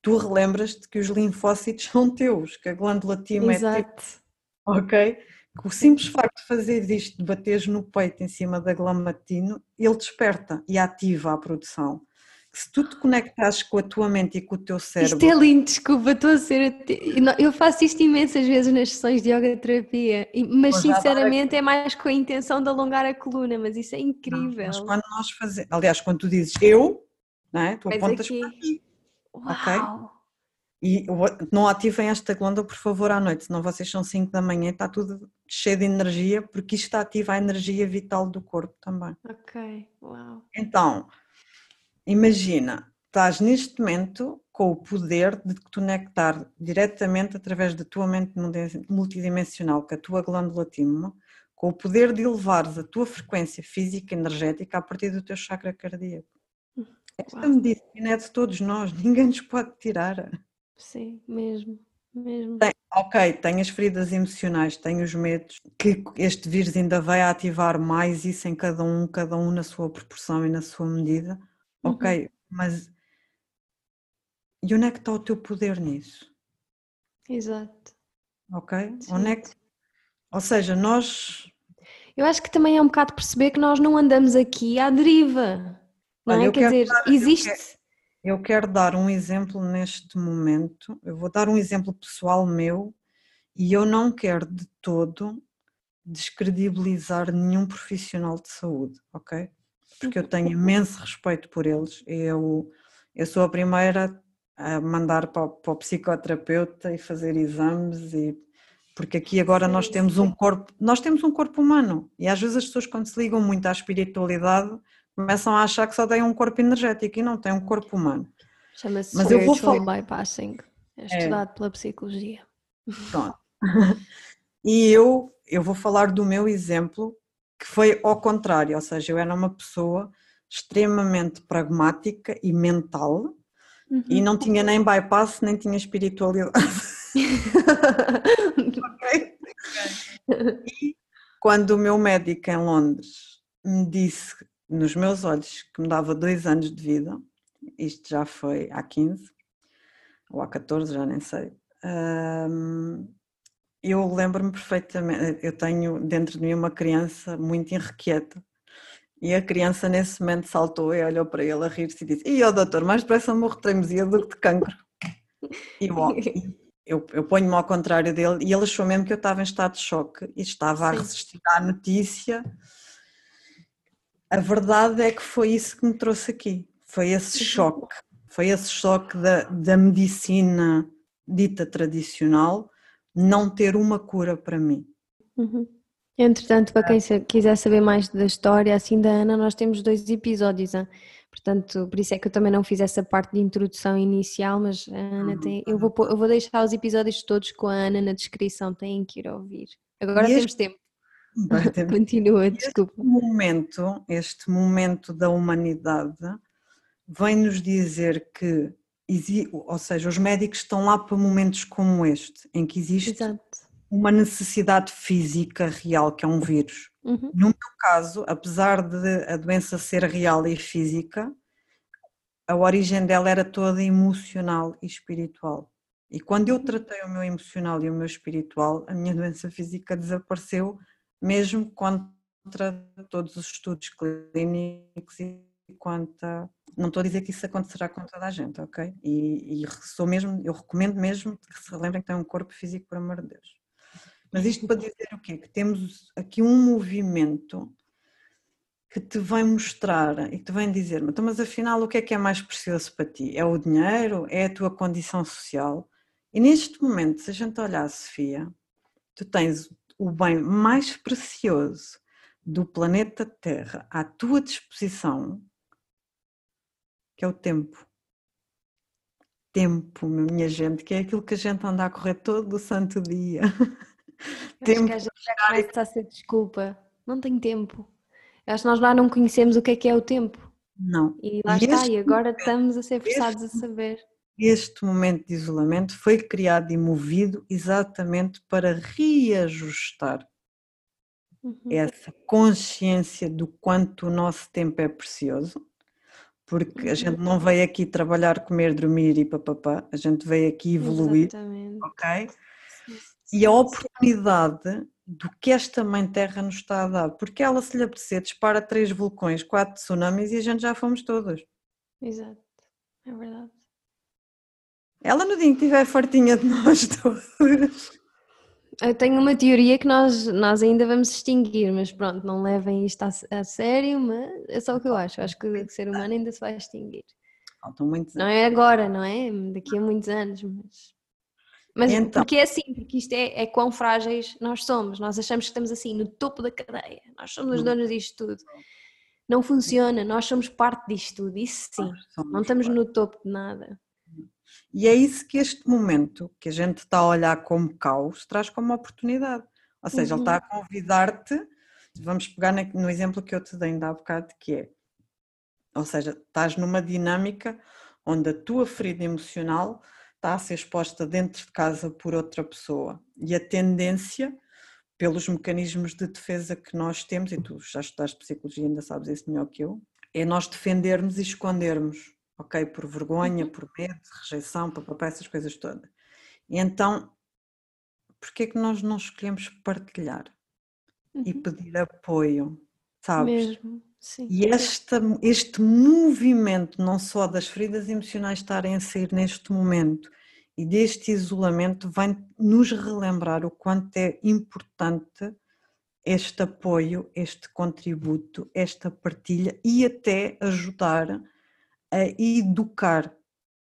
tu relembras-te que os linfócitos <laughs> são teus, que a glândula timo é teu. Ok? Que o simples facto de fazer isto, de bateres no peito em cima da glamatino, ele desperta e ativa a produção se tu te conectas com a tua mente e com o teu cérebro. Isto é lindo, desculpa, estou a ser. Eu faço isto imensas vezes nas sessões de yoga terapia, mas sinceramente é mais com a intenção de alongar a coluna, mas isso é incrível. Não, mas quando nós fazemos, aliás, quando tu dizes eu, não é? tu apontas aqui. para ti. Ok? E não ativem esta glândula, por favor, à noite, senão vocês são 5 da manhã, está tudo cheio de energia, porque isto ativa a energia vital do corpo também. Ok, uau. Então, imagina, estás neste momento com o poder de te conectar diretamente através da tua mente multidimensional, com a tua glândula timo, com o poder de elevares a tua frequência física e energética a partir do teu chakra cardíaco. Esta Uau. medicina é de todos nós, <laughs> ninguém nos pode tirar. Sim, mesmo. Mesmo. Tem, ok, tem as feridas emocionais, tem os medos, que este vírus ainda vai ativar mais isso em cada um, cada um na sua proporção e na sua medida. Uhum. Ok, mas e onde é que está o teu poder nisso? Exato. Ok? Sim. Onde é que... Ou seja, nós. Eu acho que também é um bocado perceber que nós não andamos aqui à deriva. Não Olha, é? Quer dizer, dar, existe. Eu quero dar um exemplo neste momento. Eu vou dar um exemplo pessoal meu e eu não quero de todo descredibilizar nenhum profissional de saúde, ok? Porque eu tenho imenso respeito por eles. Eu, eu sou a primeira a mandar para o, para o psicoterapeuta e fazer exames e porque aqui agora nós temos um corpo, nós temos um corpo humano e às vezes as pessoas quando se ligam muito à espiritualidade começam a achar que só têm um corpo energético e não têm um corpo humano. Chama-se Mas eu vou falar... bypassing, é estudado é. pela psicologia. Pronto. <laughs> E eu, eu vou falar do meu exemplo, que foi ao contrário, ou seja, eu era uma pessoa extremamente pragmática e mental uhum. e não tinha nem bypass, nem tinha espiritualidade. <laughs> okay? E quando o meu médico em Londres me disse nos meus olhos que me dava dois anos de vida, isto já foi há 15 ou há 14, já nem sei. Eu lembro-me perfeitamente, eu tenho dentro de mim uma criança muito irrequieta e a criança nesse momento saltou e olhou para ele a rir-se e disse: E o doutor, mais depressa morro de tremesia do que de cancro. E bom, <laughs> eu, eu ponho-me ao contrário dele e ele achou mesmo que eu estava em estado de choque e estava Sim. a resistir à notícia a verdade é que foi isso que me trouxe aqui. Foi esse <laughs> choque. Foi esse choque da, da medicina dita tradicional não ter uma cura para mim. Uhum. Entretanto, para quem quiser saber mais da história assim da Ana, nós temos dois episódios, hein? portanto, por isso é que eu também não fiz essa parte de introdução inicial, mas a Ana uhum. tem, eu vou, eu vou deixar os episódios todos com a Ana na descrição, têm que ir ouvir. Agora temos tempo. <laughs> <laughs> Continua, desculpa. Este momento, este momento da humanidade vem nos dizer que, ou seja, os médicos estão lá para momentos como este, em que existe Exato. uma necessidade física real, que é um vírus. Uhum. No meu caso, apesar de a doença ser real e física, a origem dela era toda emocional e espiritual. E quando eu uhum. tratei o meu emocional e o meu espiritual, a minha <laughs> doença física desapareceu mesmo contra todos os estudos clínicos e contra. Não estou a dizer que isso acontecerá com toda a gente, ok? E, e sou mesmo, eu recomendo mesmo que se lembrem que têm um corpo físico, por amor de Deus. Mas isto para dizer o quê? Que temos aqui um movimento que te vem mostrar e que te vem dizer, então, mas afinal o que é que é mais precioso para ti? É o dinheiro? É a tua condição social? E neste momento, se a gente olhar, Sofia, tu tens o bem mais precioso do planeta Terra à tua disposição, que é o tempo. Tempo, minha gente, que é aquilo que a gente anda a correr todo o santo dia. <laughs> tempo. Acho que a gente já começa a ser desculpa. Não tenho tempo. Acho que nós lá não conhecemos o que é que é o tempo. Não. E lá e está, e agora momento, estamos a ser forçados este, a saber. Este momento de isolamento foi criado e movido exatamente para reajustar uhum. essa consciência do quanto o nosso tempo é precioso, porque a gente não veio aqui trabalhar, comer, dormir e papapá, a gente veio aqui evoluir, exatamente. ok? E a oportunidade do que esta Mãe Terra nos está a dar, porque ela se lhe apetecer dispara três vulcões, quatro tsunamis e a gente já fomos todos. Exato, é verdade. Ela no dia que estiver fartinha de nós <laughs> todos. Eu tenho uma teoria que nós, nós ainda vamos extinguir, mas pronto, não levem isto a, a sério, mas é só o que eu acho. Eu acho que o ser humano ainda se vai extinguir. Faltam muitos anos. Não é agora, não é? Daqui a muitos anos, mas. Mas então, porque é assim, porque isto é, é quão frágeis nós somos. Nós achamos que estamos assim no topo da cadeia, nós somos os hum. donos disto tudo. Não funciona, nós somos parte disto tudo, isso sim. Não estamos no topo de nada. E é isso que este momento, que a gente está a olhar como caos, traz como oportunidade. Ou seja, uhum. ele está a convidar-te Vamos pegar no exemplo que eu te dei ainda há bocado, que é, ou seja, estás numa dinâmica onde a tua ferida emocional está a ser exposta dentro de casa por outra pessoa e a tendência pelos mecanismos de defesa que nós temos, e tu já estudaste psicologia, ainda sabes isso melhor que eu, é nós defendermos e escondermos, ok? Por vergonha, uhum. por medo, rejeição, papapá, essas coisas todas. E então, porquê é que nós não escolhemos partilhar uhum. e pedir apoio, sabes? Mesmo, sim. E esta, este movimento, não só das feridas emocionais estarem a sair neste momento, e deste isolamento vai nos relembrar o quanto é importante este apoio, este contributo, esta partilha e até ajudar a educar.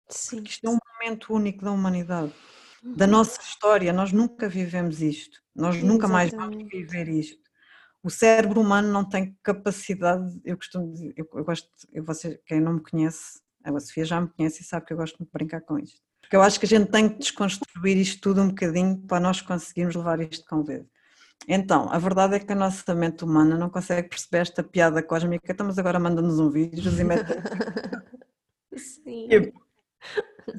Sim. Porque isto é um momento único da humanidade, da uhum. nossa história. Nós nunca vivemos isto, nós nunca mais vamos viver isto. O cérebro humano não tem capacidade, eu costumo dizer, eu, eu gosto, eu, você, quem não me conhece, a Sofia já me conhece e sabe que eu gosto muito de brincar com isto. Porque eu acho que a gente tem que desconstruir isto tudo um bocadinho para nós conseguirmos levar isto com vez. Então, a verdade é que a nossa mente humana não consegue perceber esta piada cósmica, então, mas agora manda-nos um vídeo e <laughs> mete. Sim. Tipo,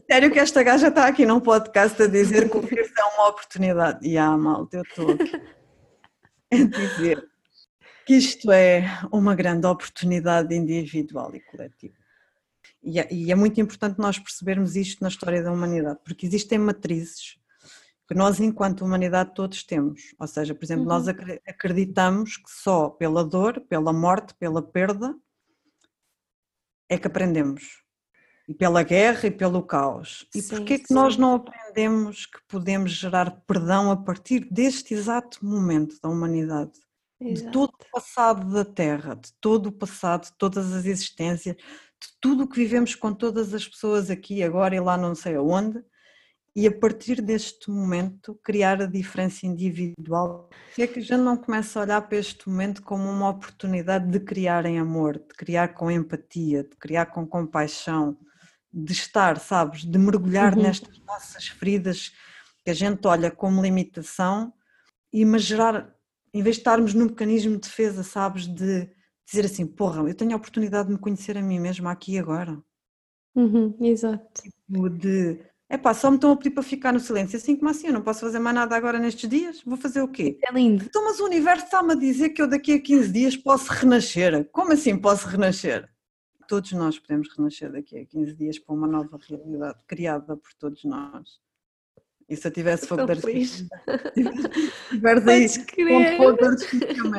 sério que esta gaja está aqui num podcast a dizer que o vírus é uma oportunidade. E ah, malta, eu estou aqui a dizer que isto é uma grande oportunidade individual e coletiva. E é, e é muito importante nós percebermos isto na história da humanidade, porque existem matrizes que nós, enquanto humanidade, todos temos. Ou seja, por exemplo, uhum. nós acreditamos que só pela dor, pela morte, pela perda é que aprendemos. E pela guerra e pelo caos. E porquê que nós não aprendemos que podemos gerar perdão a partir deste exato momento da humanidade? Exato. De todo o passado da Terra, de todo o passado, de todas as existências, de tudo o que vivemos com todas as pessoas aqui, agora e lá não sei aonde, e a partir deste momento criar a diferença individual. Se é que a gente não começa a olhar para este momento como uma oportunidade de criar em amor, de criar com empatia, de criar com compaixão, de estar, sabes, de mergulhar uhum. nestas nossas feridas que a gente olha como limitação e mas gerar, em vez de estarmos num mecanismo de defesa, sabes, de dizer assim, porra, eu tenho a oportunidade de me conhecer a mim mesma aqui e agora. Uhum, exato. Tipo de, é pá, só me estão a pedir para ficar no silêncio, assim como assim, eu não posso fazer mais nada agora nestes dias, vou fazer o quê? É lindo. Então, mas o universo está-me a dizer que eu daqui a 15 dias posso renascer. Como assim posso renascer? Todos nós podemos renascer daqui a 15 dias para uma nova realidade criada por todos nós. E se eu tivesse fogo de artifício? Aí fogo de artifício,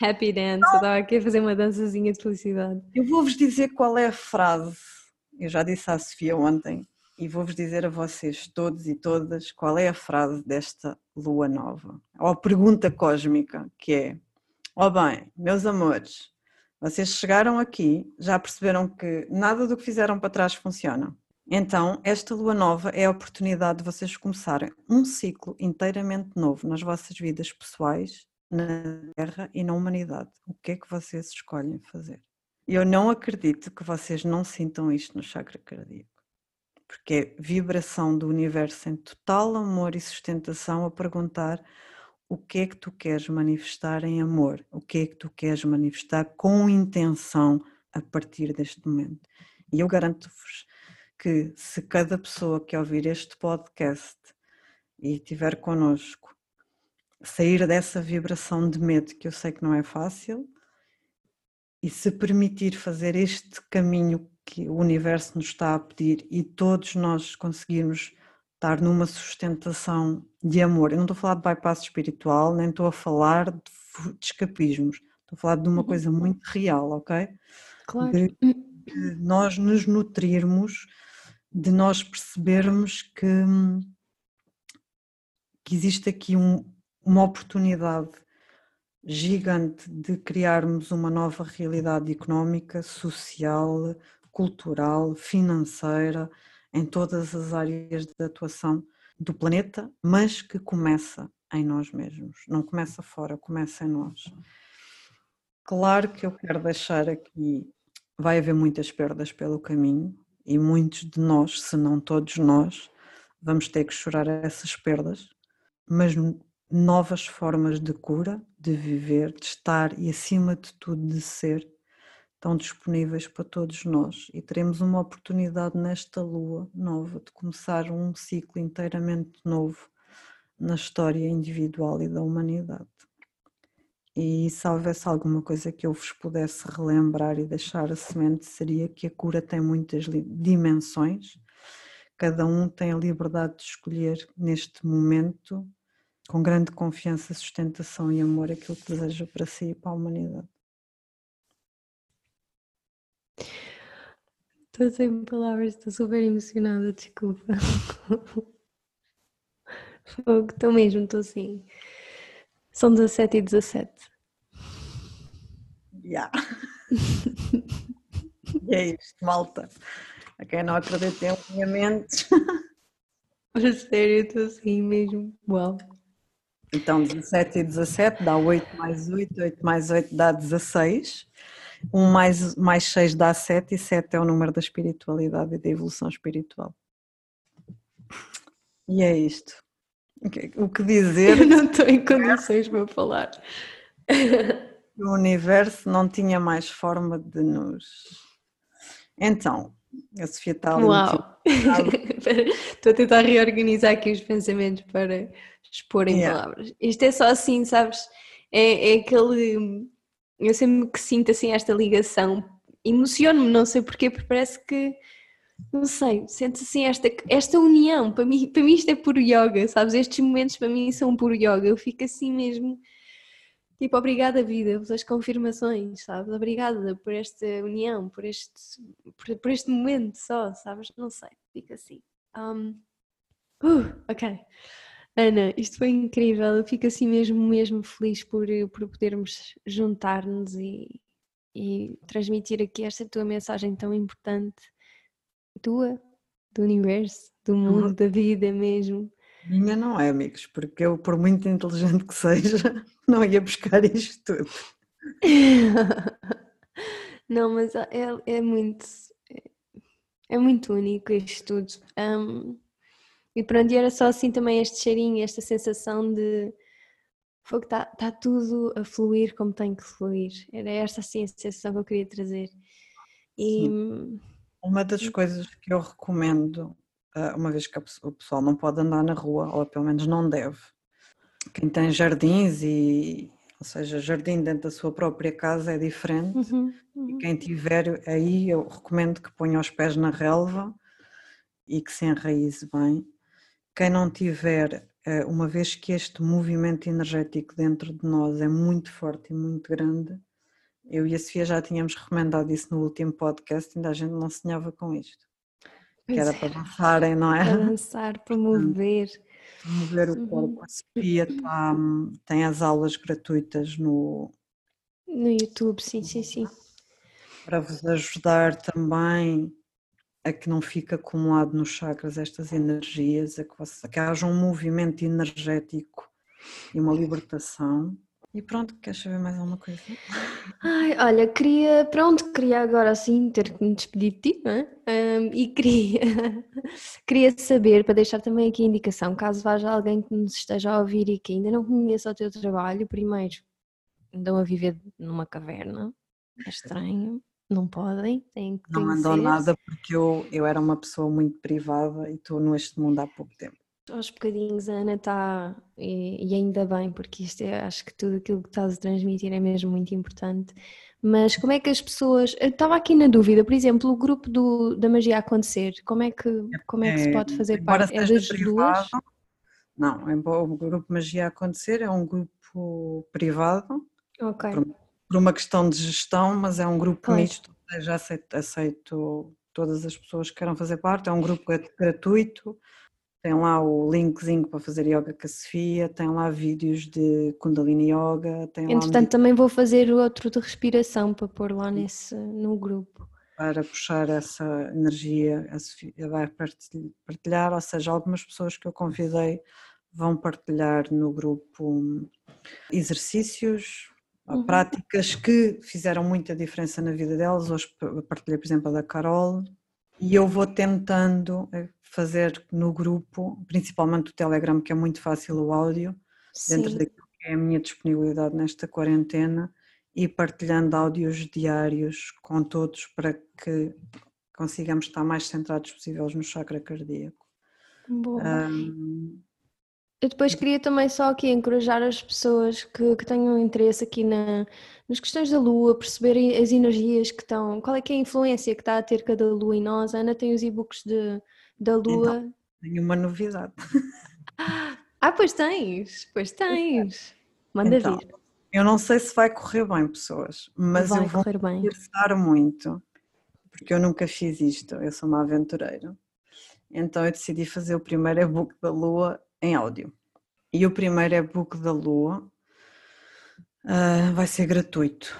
Happy dance, eu estava aqui a fazer uma dançazinha de felicidade. Eu vou-vos dizer qual é a frase, eu já disse à Sofia ontem, e vou-vos dizer a vocês todos e todas qual é a frase desta lua nova, ou a pergunta cósmica, que é: Ó oh bem, meus amores, vocês chegaram aqui, já perceberam que nada do que fizeram para trás funciona. Então, esta lua nova é a oportunidade de vocês começarem um ciclo inteiramente novo nas vossas vidas pessoais na Terra e na humanidade. O que é que vocês escolhem fazer? Eu não acredito que vocês não sintam isto no chakra cardíaco, porque é vibração do universo em total amor e sustentação a perguntar o que é que tu queres manifestar em amor, o que é que tu queres manifestar com intenção a partir deste momento. E eu garanto-vos que se cada pessoa que ouvir este podcast e estiver connosco sair dessa vibração de medo, que eu sei que não é fácil, e se permitir fazer este caminho que o universo nos está a pedir e todos nós conseguirmos estar numa sustentação de amor. Eu não estou a falar de bypass espiritual, nem estou a falar de, de escapismos, estou a falar de uma uhum. coisa muito real, ok? Claro. De, de nós nos nutrirmos, de nós percebermos que, que existe aqui um, uma oportunidade gigante de criarmos uma nova realidade económica, social, cultural, financeira, em todas as áreas de atuação do planeta, mas que começa em nós mesmos, não começa fora, começa em nós. Claro que eu quero deixar aqui, vai haver muitas perdas pelo caminho e muitos de nós, se não todos nós, vamos ter que chorar essas perdas, mas novas formas de cura, de viver, de estar e, acima de tudo, de ser, estão disponíveis para todos nós e teremos uma oportunidade nesta lua nova de começar um ciclo inteiramente novo na história individual e da humanidade. E se houvesse alguma coisa que eu vos pudesse relembrar e deixar a semente, seria que a cura tem muitas dimensões, cada um tem a liberdade de escolher neste momento, com grande confiança, sustentação e amor, aquilo que deseja para si e para a humanidade. Estou sem palavras, estou super emocionada, desculpa. Fogo, estou mesmo, estou assim. São 17 e 17. Yeah. e é isto, malta. A quem não acredita em alinhamentos. <laughs> A sério, estou assim mesmo. Uau. Então, 17 e 17 dá 8 mais 8, 8 mais 8 dá 16. 1 mais, mais 6 dá 7 e 7 é o número da espiritualidade e da evolução espiritual. E é isto. O que dizer? <laughs> Eu não estou em condições para falar. O universo não tinha mais forma de nos. Então, a Sofia está ali. Uau! <laughs> Estou a tentar reorganizar aqui os pensamentos para expor em yeah. palavras. Isto é só assim, sabes? É, é aquele. Eu sempre que sinto assim esta ligação, emociono-me, não sei porquê, porque parece que não sei, sente assim esta, esta união, para mim, para mim isto é puro yoga, sabes? Estes momentos para mim são puro yoga, eu fico assim mesmo, tipo, obrigada vida pelas confirmações, sabes? Obrigada por esta união, por este, por, por este momento só, sabes? Não sei, fica assim. Um, uh, ok. Ana, isto foi incrível, eu fico assim mesmo, mesmo feliz por, por podermos juntar-nos e, e transmitir aqui esta tua mensagem tão importante tua, do universo, do mundo, da vida mesmo. Minha não é, amigos, porque eu, por muito inteligente que seja, <laughs> não ia buscar isto tudo. <laughs> não, mas é, é muito é muito único isto tudo. Um, e pronto, e era só assim também este cheirinho, esta sensação de foi que está tá tudo a fluir como tem que fluir. Era esta assim a sensação que eu queria trazer. E, Sim uma das hum. coisas que eu recomendo, ah, uma vez que o pessoal não pode andar na rua, ou pelo menos não deve, quem tem jardins e, ou seja, jardim dentro da sua própria casa é diferente. Uhum, uhum. E quem tiver aí, eu recomendo que ponha os pés na relva e que se enraize bem. Quem não tiver, ah, uma vez que este movimento energético dentro de nós é muito forte e muito grande, eu e a Sofia já tínhamos recomendado isso no último podcast, ainda a gente não sonhava com isto. Pois que era é. para dançarem, não é? Para dançar, para <laughs> mover. Para mover o uhum. corpo. A Sofia tá, tem as aulas gratuitas no... No YouTube, sim, sim, sim. Para vos ajudar também a que não fique acumulado nos chakras estas energias, a que, a que haja um movimento energético e uma libertação. E pronto, queres saber mais alguma coisa? Ai, olha, queria, pronto, queria agora assim ter que me despedir de ti, não é? Um, e <laughs> queria, queria saber, para deixar também aqui a indicação, caso haja alguém que nos esteja a ouvir e que ainda não conheça o teu trabalho, primeiro, andam a viver numa caverna, é estranho, não podem, têm que Não andam nada porque eu, eu era uma pessoa muito privada e estou neste mundo há pouco tempo aos bocadinhos a Ana está, e, e, ainda bem, porque isto é, acho que tudo aquilo que estás a transmitir é mesmo muito importante. Mas como é que as pessoas. Eu estava aqui na dúvida, por exemplo, o grupo do, da magia acontecer, como é que, como é que se pode fazer parte? É das privado, duas? Não, é o grupo Magia Acontecer é um grupo privado. Ok. Por, uma questão de gestão, mas é um grupo pois. misto, já aceito, aceito todas as pessoas que queiram fazer parte, é um grupo gratuito tem lá o linkzinho para fazer yoga com a Sofia, tem lá vídeos de Kundalini Yoga. Tem Entretanto, lá... também vou fazer outro de respiração para pôr lá nesse, no grupo. Para puxar essa energia, a Sofia vai partilhar, ou seja, algumas pessoas que eu convidei vão partilhar no grupo exercícios, uhum. práticas que fizeram muita diferença na vida delas. Hoje partilhei, por exemplo, a da Carol, e eu vou tentando eh, fazer no grupo, principalmente o Telegram, que é muito fácil o áudio, Sim. dentro daquilo que é a minha disponibilidade nesta quarentena e partilhando áudios diários com todos para que consigamos estar mais centrados possíveis no chakra cardíaco. Boa. Um, eu depois queria também só aqui encorajar as pessoas que, que tenham interesse aqui na, nas questões da Lua, perceberem as energias que estão, qual é que é a influência que está a ter cada Lua em nós. A Ana tem os e-books de, da Lua. Então, tenho uma novidade. <laughs> Ah, pois tens, pois tens. Manda então, vir. Eu não sei se vai correr bem, pessoas, mas vai eu vou correr bem. muito, porque eu nunca fiz isto, eu sou uma aventureira. Então eu decidi fazer o primeiro e-book da Lua em áudio. E o primeiro e-book da Lua uh, vai ser gratuito.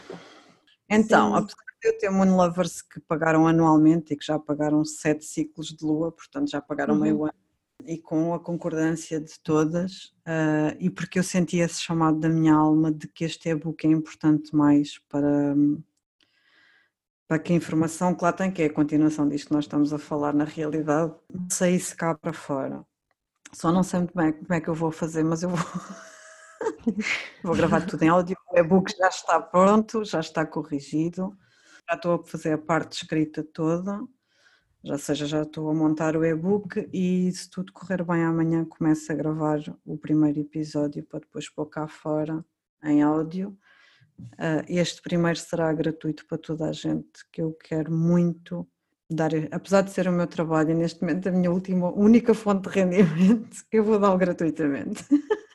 Então, Sim. apesar de eu ter Moon Lovers que pagaram anualmente e que já pagaram sete ciclos de Lua, portanto já pagaram uhum. meio ano, e com a concordância de todas, uh, e porque eu senti esse chamado da minha alma de que este e-book é importante mais para, para que a informação que lá tem, que é a continuação disto que nós estamos a falar na realidade, saísse cá para fora. Só não sei muito bem como é que eu vou fazer, mas eu vou. <laughs> vou gravar tudo em áudio. O e-book já está pronto, já está corrigido. Já estou a fazer a parte escrita toda. Já seja, já estou a montar o e-book e se tudo correr bem amanhã começo a gravar o primeiro episódio para depois pôr cá fora em áudio. Ah, este primeiro será gratuito para toda a gente, que eu quero muito dar, apesar de ser o meu trabalho, neste momento a minha última, única fonte de rendimento, <laughs> eu vou dar gratuitamente. <laughs>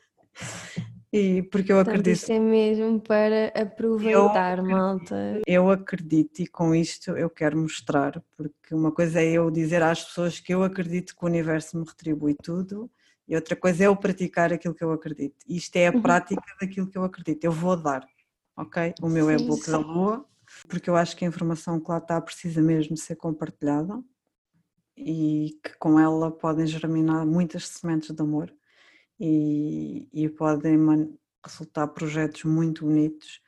E porque eu Portanto, acredito. Isto é mesmo para aproveitar, eu malta. Eu acredito e com isto eu quero mostrar, porque uma coisa é eu dizer às pessoas que eu acredito que o universo me retribui tudo, e outra coisa é eu praticar aquilo que eu acredito. Isto é a uhum. prática daquilo que eu acredito. Eu vou dar, ok? O meu e-book da Lua porque eu acho que a informação que lá está precisa mesmo ser compartilhada e que com ela podem germinar muitas sementes de amor e, e podem resultar projetos muito bonitos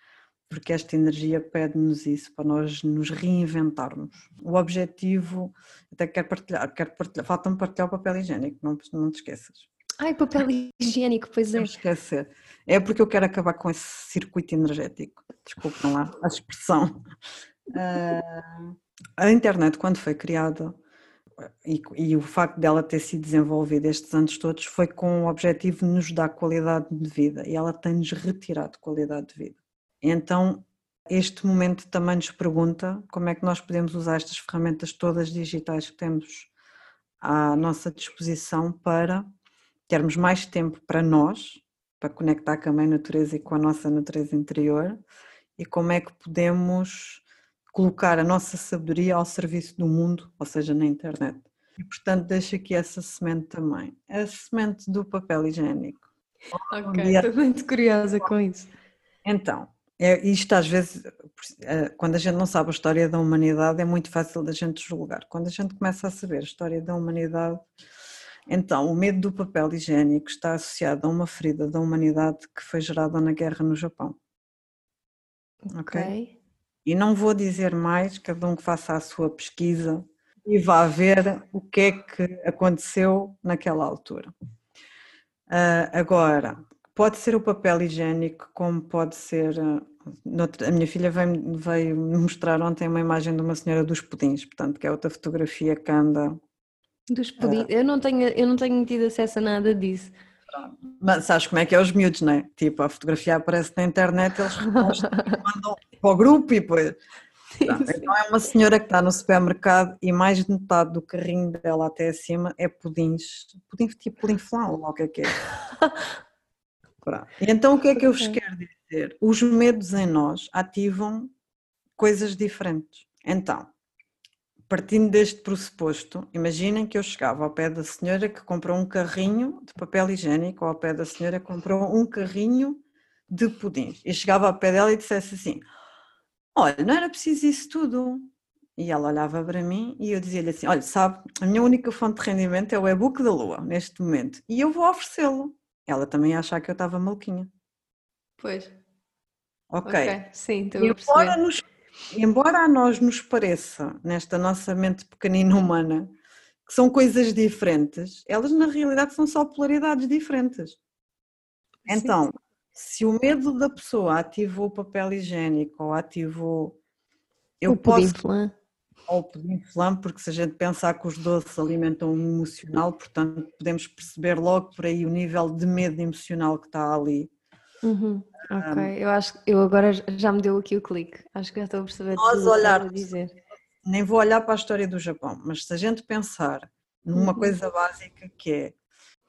porque esta energia pede-nos isso para nós nos reinventarmos. O objetivo, até quero partilhar, quero partilhar, falta-me partilhar o papel higiênico, não, não te esqueças. Ai, papel higiênico, pois é. Não esquecer. É porque eu quero acabar com esse circuito energético. Desculpem lá a expressão. Uh, a internet, quando foi criada, e, e, o facto dela ter sido desenvolvida estes anos todos, foi com o objetivo de nos dar qualidade de vida e ela tem-nos retirado qualidade de vida. Então, este momento também nos pergunta como é que nós podemos usar estas ferramentas todas digitais que temos à nossa disposição para termos mais tempo para nós, para conectar com a mãe natureza e com a nossa natureza interior, e como é que podemos colocar a nossa sabedoria ao serviço do mundo, ou seja, na internet. E portanto deixo aqui essa semente também. A semente do papel higiênico. Ok, estou muito curiosa com isso. Então, é, isto às vezes, é, quando a gente não sabe a história da humanidade, é muito fácil da gente julgar. Quando a gente começa a saber a história da humanidade, então, o medo do papel higiênico está associado a uma ferida da humanidade que foi gerada na guerra no Japão. Ok? okay. E não vou dizer mais, cada um que faça a sua pesquisa e vá ver o que é que aconteceu naquela altura. Uh, agora, pode ser o papel higiênico, como pode ser. a minha filha veio, veio mostrar ontem uma imagem de uma senhora dos pudins, portanto, que é outra fotografia que anda dos pedidos. Uh, eu, não tenho, eu não tenho tido acesso a nada disso. Mas sabes como é que é os miúdos, não é? Tipo, a fotografia aparece na internet, eles <laughs> mandam para o grupo e depois. Então é uma senhora que está no supermercado e mais de metade do carrinho dela até acima é pudins. Pudim tipo pudim flan, ou o que é que é. <laughs> Então o que é que eu vos quero dizer? Os medos em nós ativam coisas diferentes. Então, partindo deste pressuposto, imaginem que eu chegava ao pé da senhora que comprou um carrinho de papel higiênico ou ao pé da senhora que comprou um carrinho de pudins e chegava ao pé dela e dissesse assim: Olha, não era preciso isso tudo. E ela olhava para mim e eu dizia-lhe assim: Olha, sabe, a minha única fonte de rendimento é o e-book da Lua, neste momento, e eu vou oferecê-lo. Ela também ia achar que eu estava maluquinha. Pois. Ok. okay. Sim, estou a perceber. Nos embora a nós nos pareça, nesta nossa mente pequenina humana, que são coisas diferentes, elas na realidade são só polaridades diferentes. Então, Sim. se o medo da pessoa ativou o papel higiênico ou ativou. Eu o posso. Flan. Ou o pudim flan, porque se a gente pensar que os doces alimentam o emocional, portanto, podemos perceber logo por aí o nível de medo emocional que está ali. Uhum. Ok, um, eu acho que eu agora já me deu aqui o clique. Acho que já estou a perceber nós olhar, dizer. Nem vou olhar para a história do Japão, mas se a gente pensar numa uhum. coisa básica que é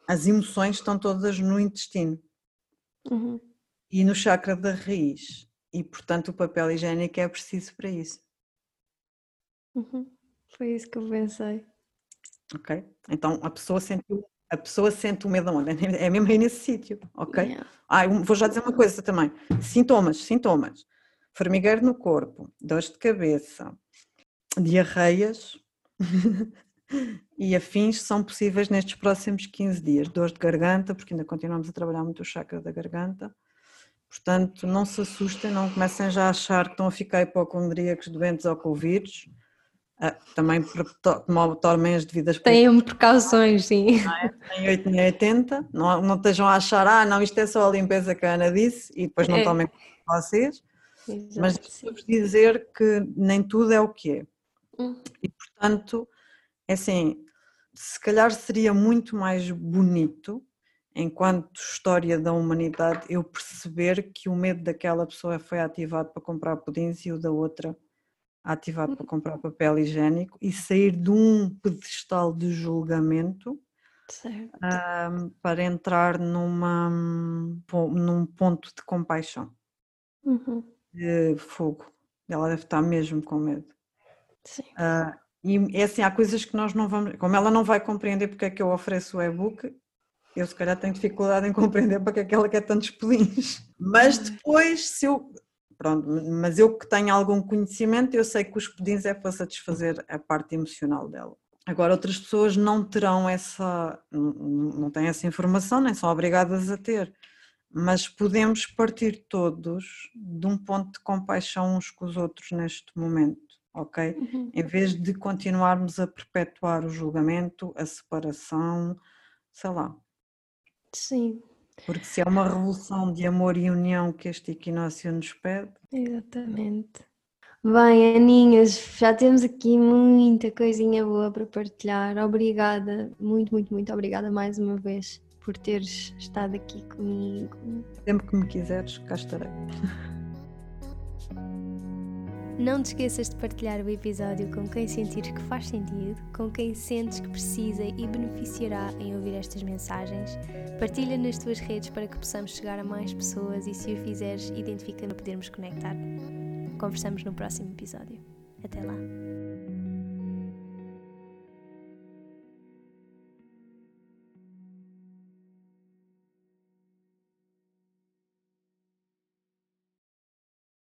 as emoções estão todas no intestino uhum. e no chakra da raiz. E, portanto, o papel higiênico é preciso para isso. Uhum. Foi isso que eu pensei. Ok? Então a pessoa sentiu, a pessoa sente o medo onde? É mesmo aí nesse sítio, ok? Yeah. Ah, vou já dizer uma coisa também. Sintomas, sintomas. Formigueiro no corpo, dores de cabeça, diarreias, <laughs> e afins são possíveis nestes próximos 15 dias. Dores de garganta, porque ainda continuamos a trabalhar muito o chakra da garganta. Portanto, não se assustem, não comecem já a achar que estão a ficar hipocondríacos doentes ou com vírus. Ah, também tomem as devidas Tenham precauções, sim. Em 8 nem 80, não, não estejam a achar, ah, não, isto é só a limpeza que a Ana disse, e depois não é. tomem vocês. Exato, Mas deixa dizer que nem tudo é o que é. Hum. E portanto, é assim, se calhar seria muito mais bonito, enquanto história da humanidade, eu perceber que o medo daquela pessoa foi ativado para comprar pudins e o da outra ativado para comprar papel higiênico e sair de um pedestal de julgamento um, para entrar numa, num ponto de compaixão, uhum. de fogo. Ela deve estar mesmo com medo. Sim. Uh, e é assim, há coisas que nós não vamos. Como ela não vai compreender porque é que eu ofereço o e-book, eu se calhar tenho dificuldade em <laughs> compreender porque é que ela quer tantos pudins. Mas depois, se eu. Pronto, mas eu que tenho algum conhecimento, eu sei que os pudins é para satisfazer a parte emocional dela. Agora, outras pessoas não terão essa. não têm essa informação, nem são obrigadas a ter. Mas podemos partir todos de um ponto de compaixão uns com os outros neste momento ok? Uhum. Em vez de continuarmos a perpetuar o julgamento, a separação, sei lá. Sim. Porque se é uma revolução de amor e união que este equinócio nos pede. Exatamente. Bem, Aninhas, já temos aqui muita coisinha boa para partilhar. Obrigada, muito, muito, muito obrigada mais uma vez por teres estado aqui comigo. Sempre que me quiseres, cá estarei. <laughs> Não te esqueças de partilhar o episódio com quem sentires que faz sentido, com quem sentes que precisa e beneficiará em ouvir estas mensagens. Partilha nas tuas redes para que possamos chegar a mais pessoas e, se o fizeres, identifica-me para podermos conectar. Conversamos no próximo episódio. Até lá!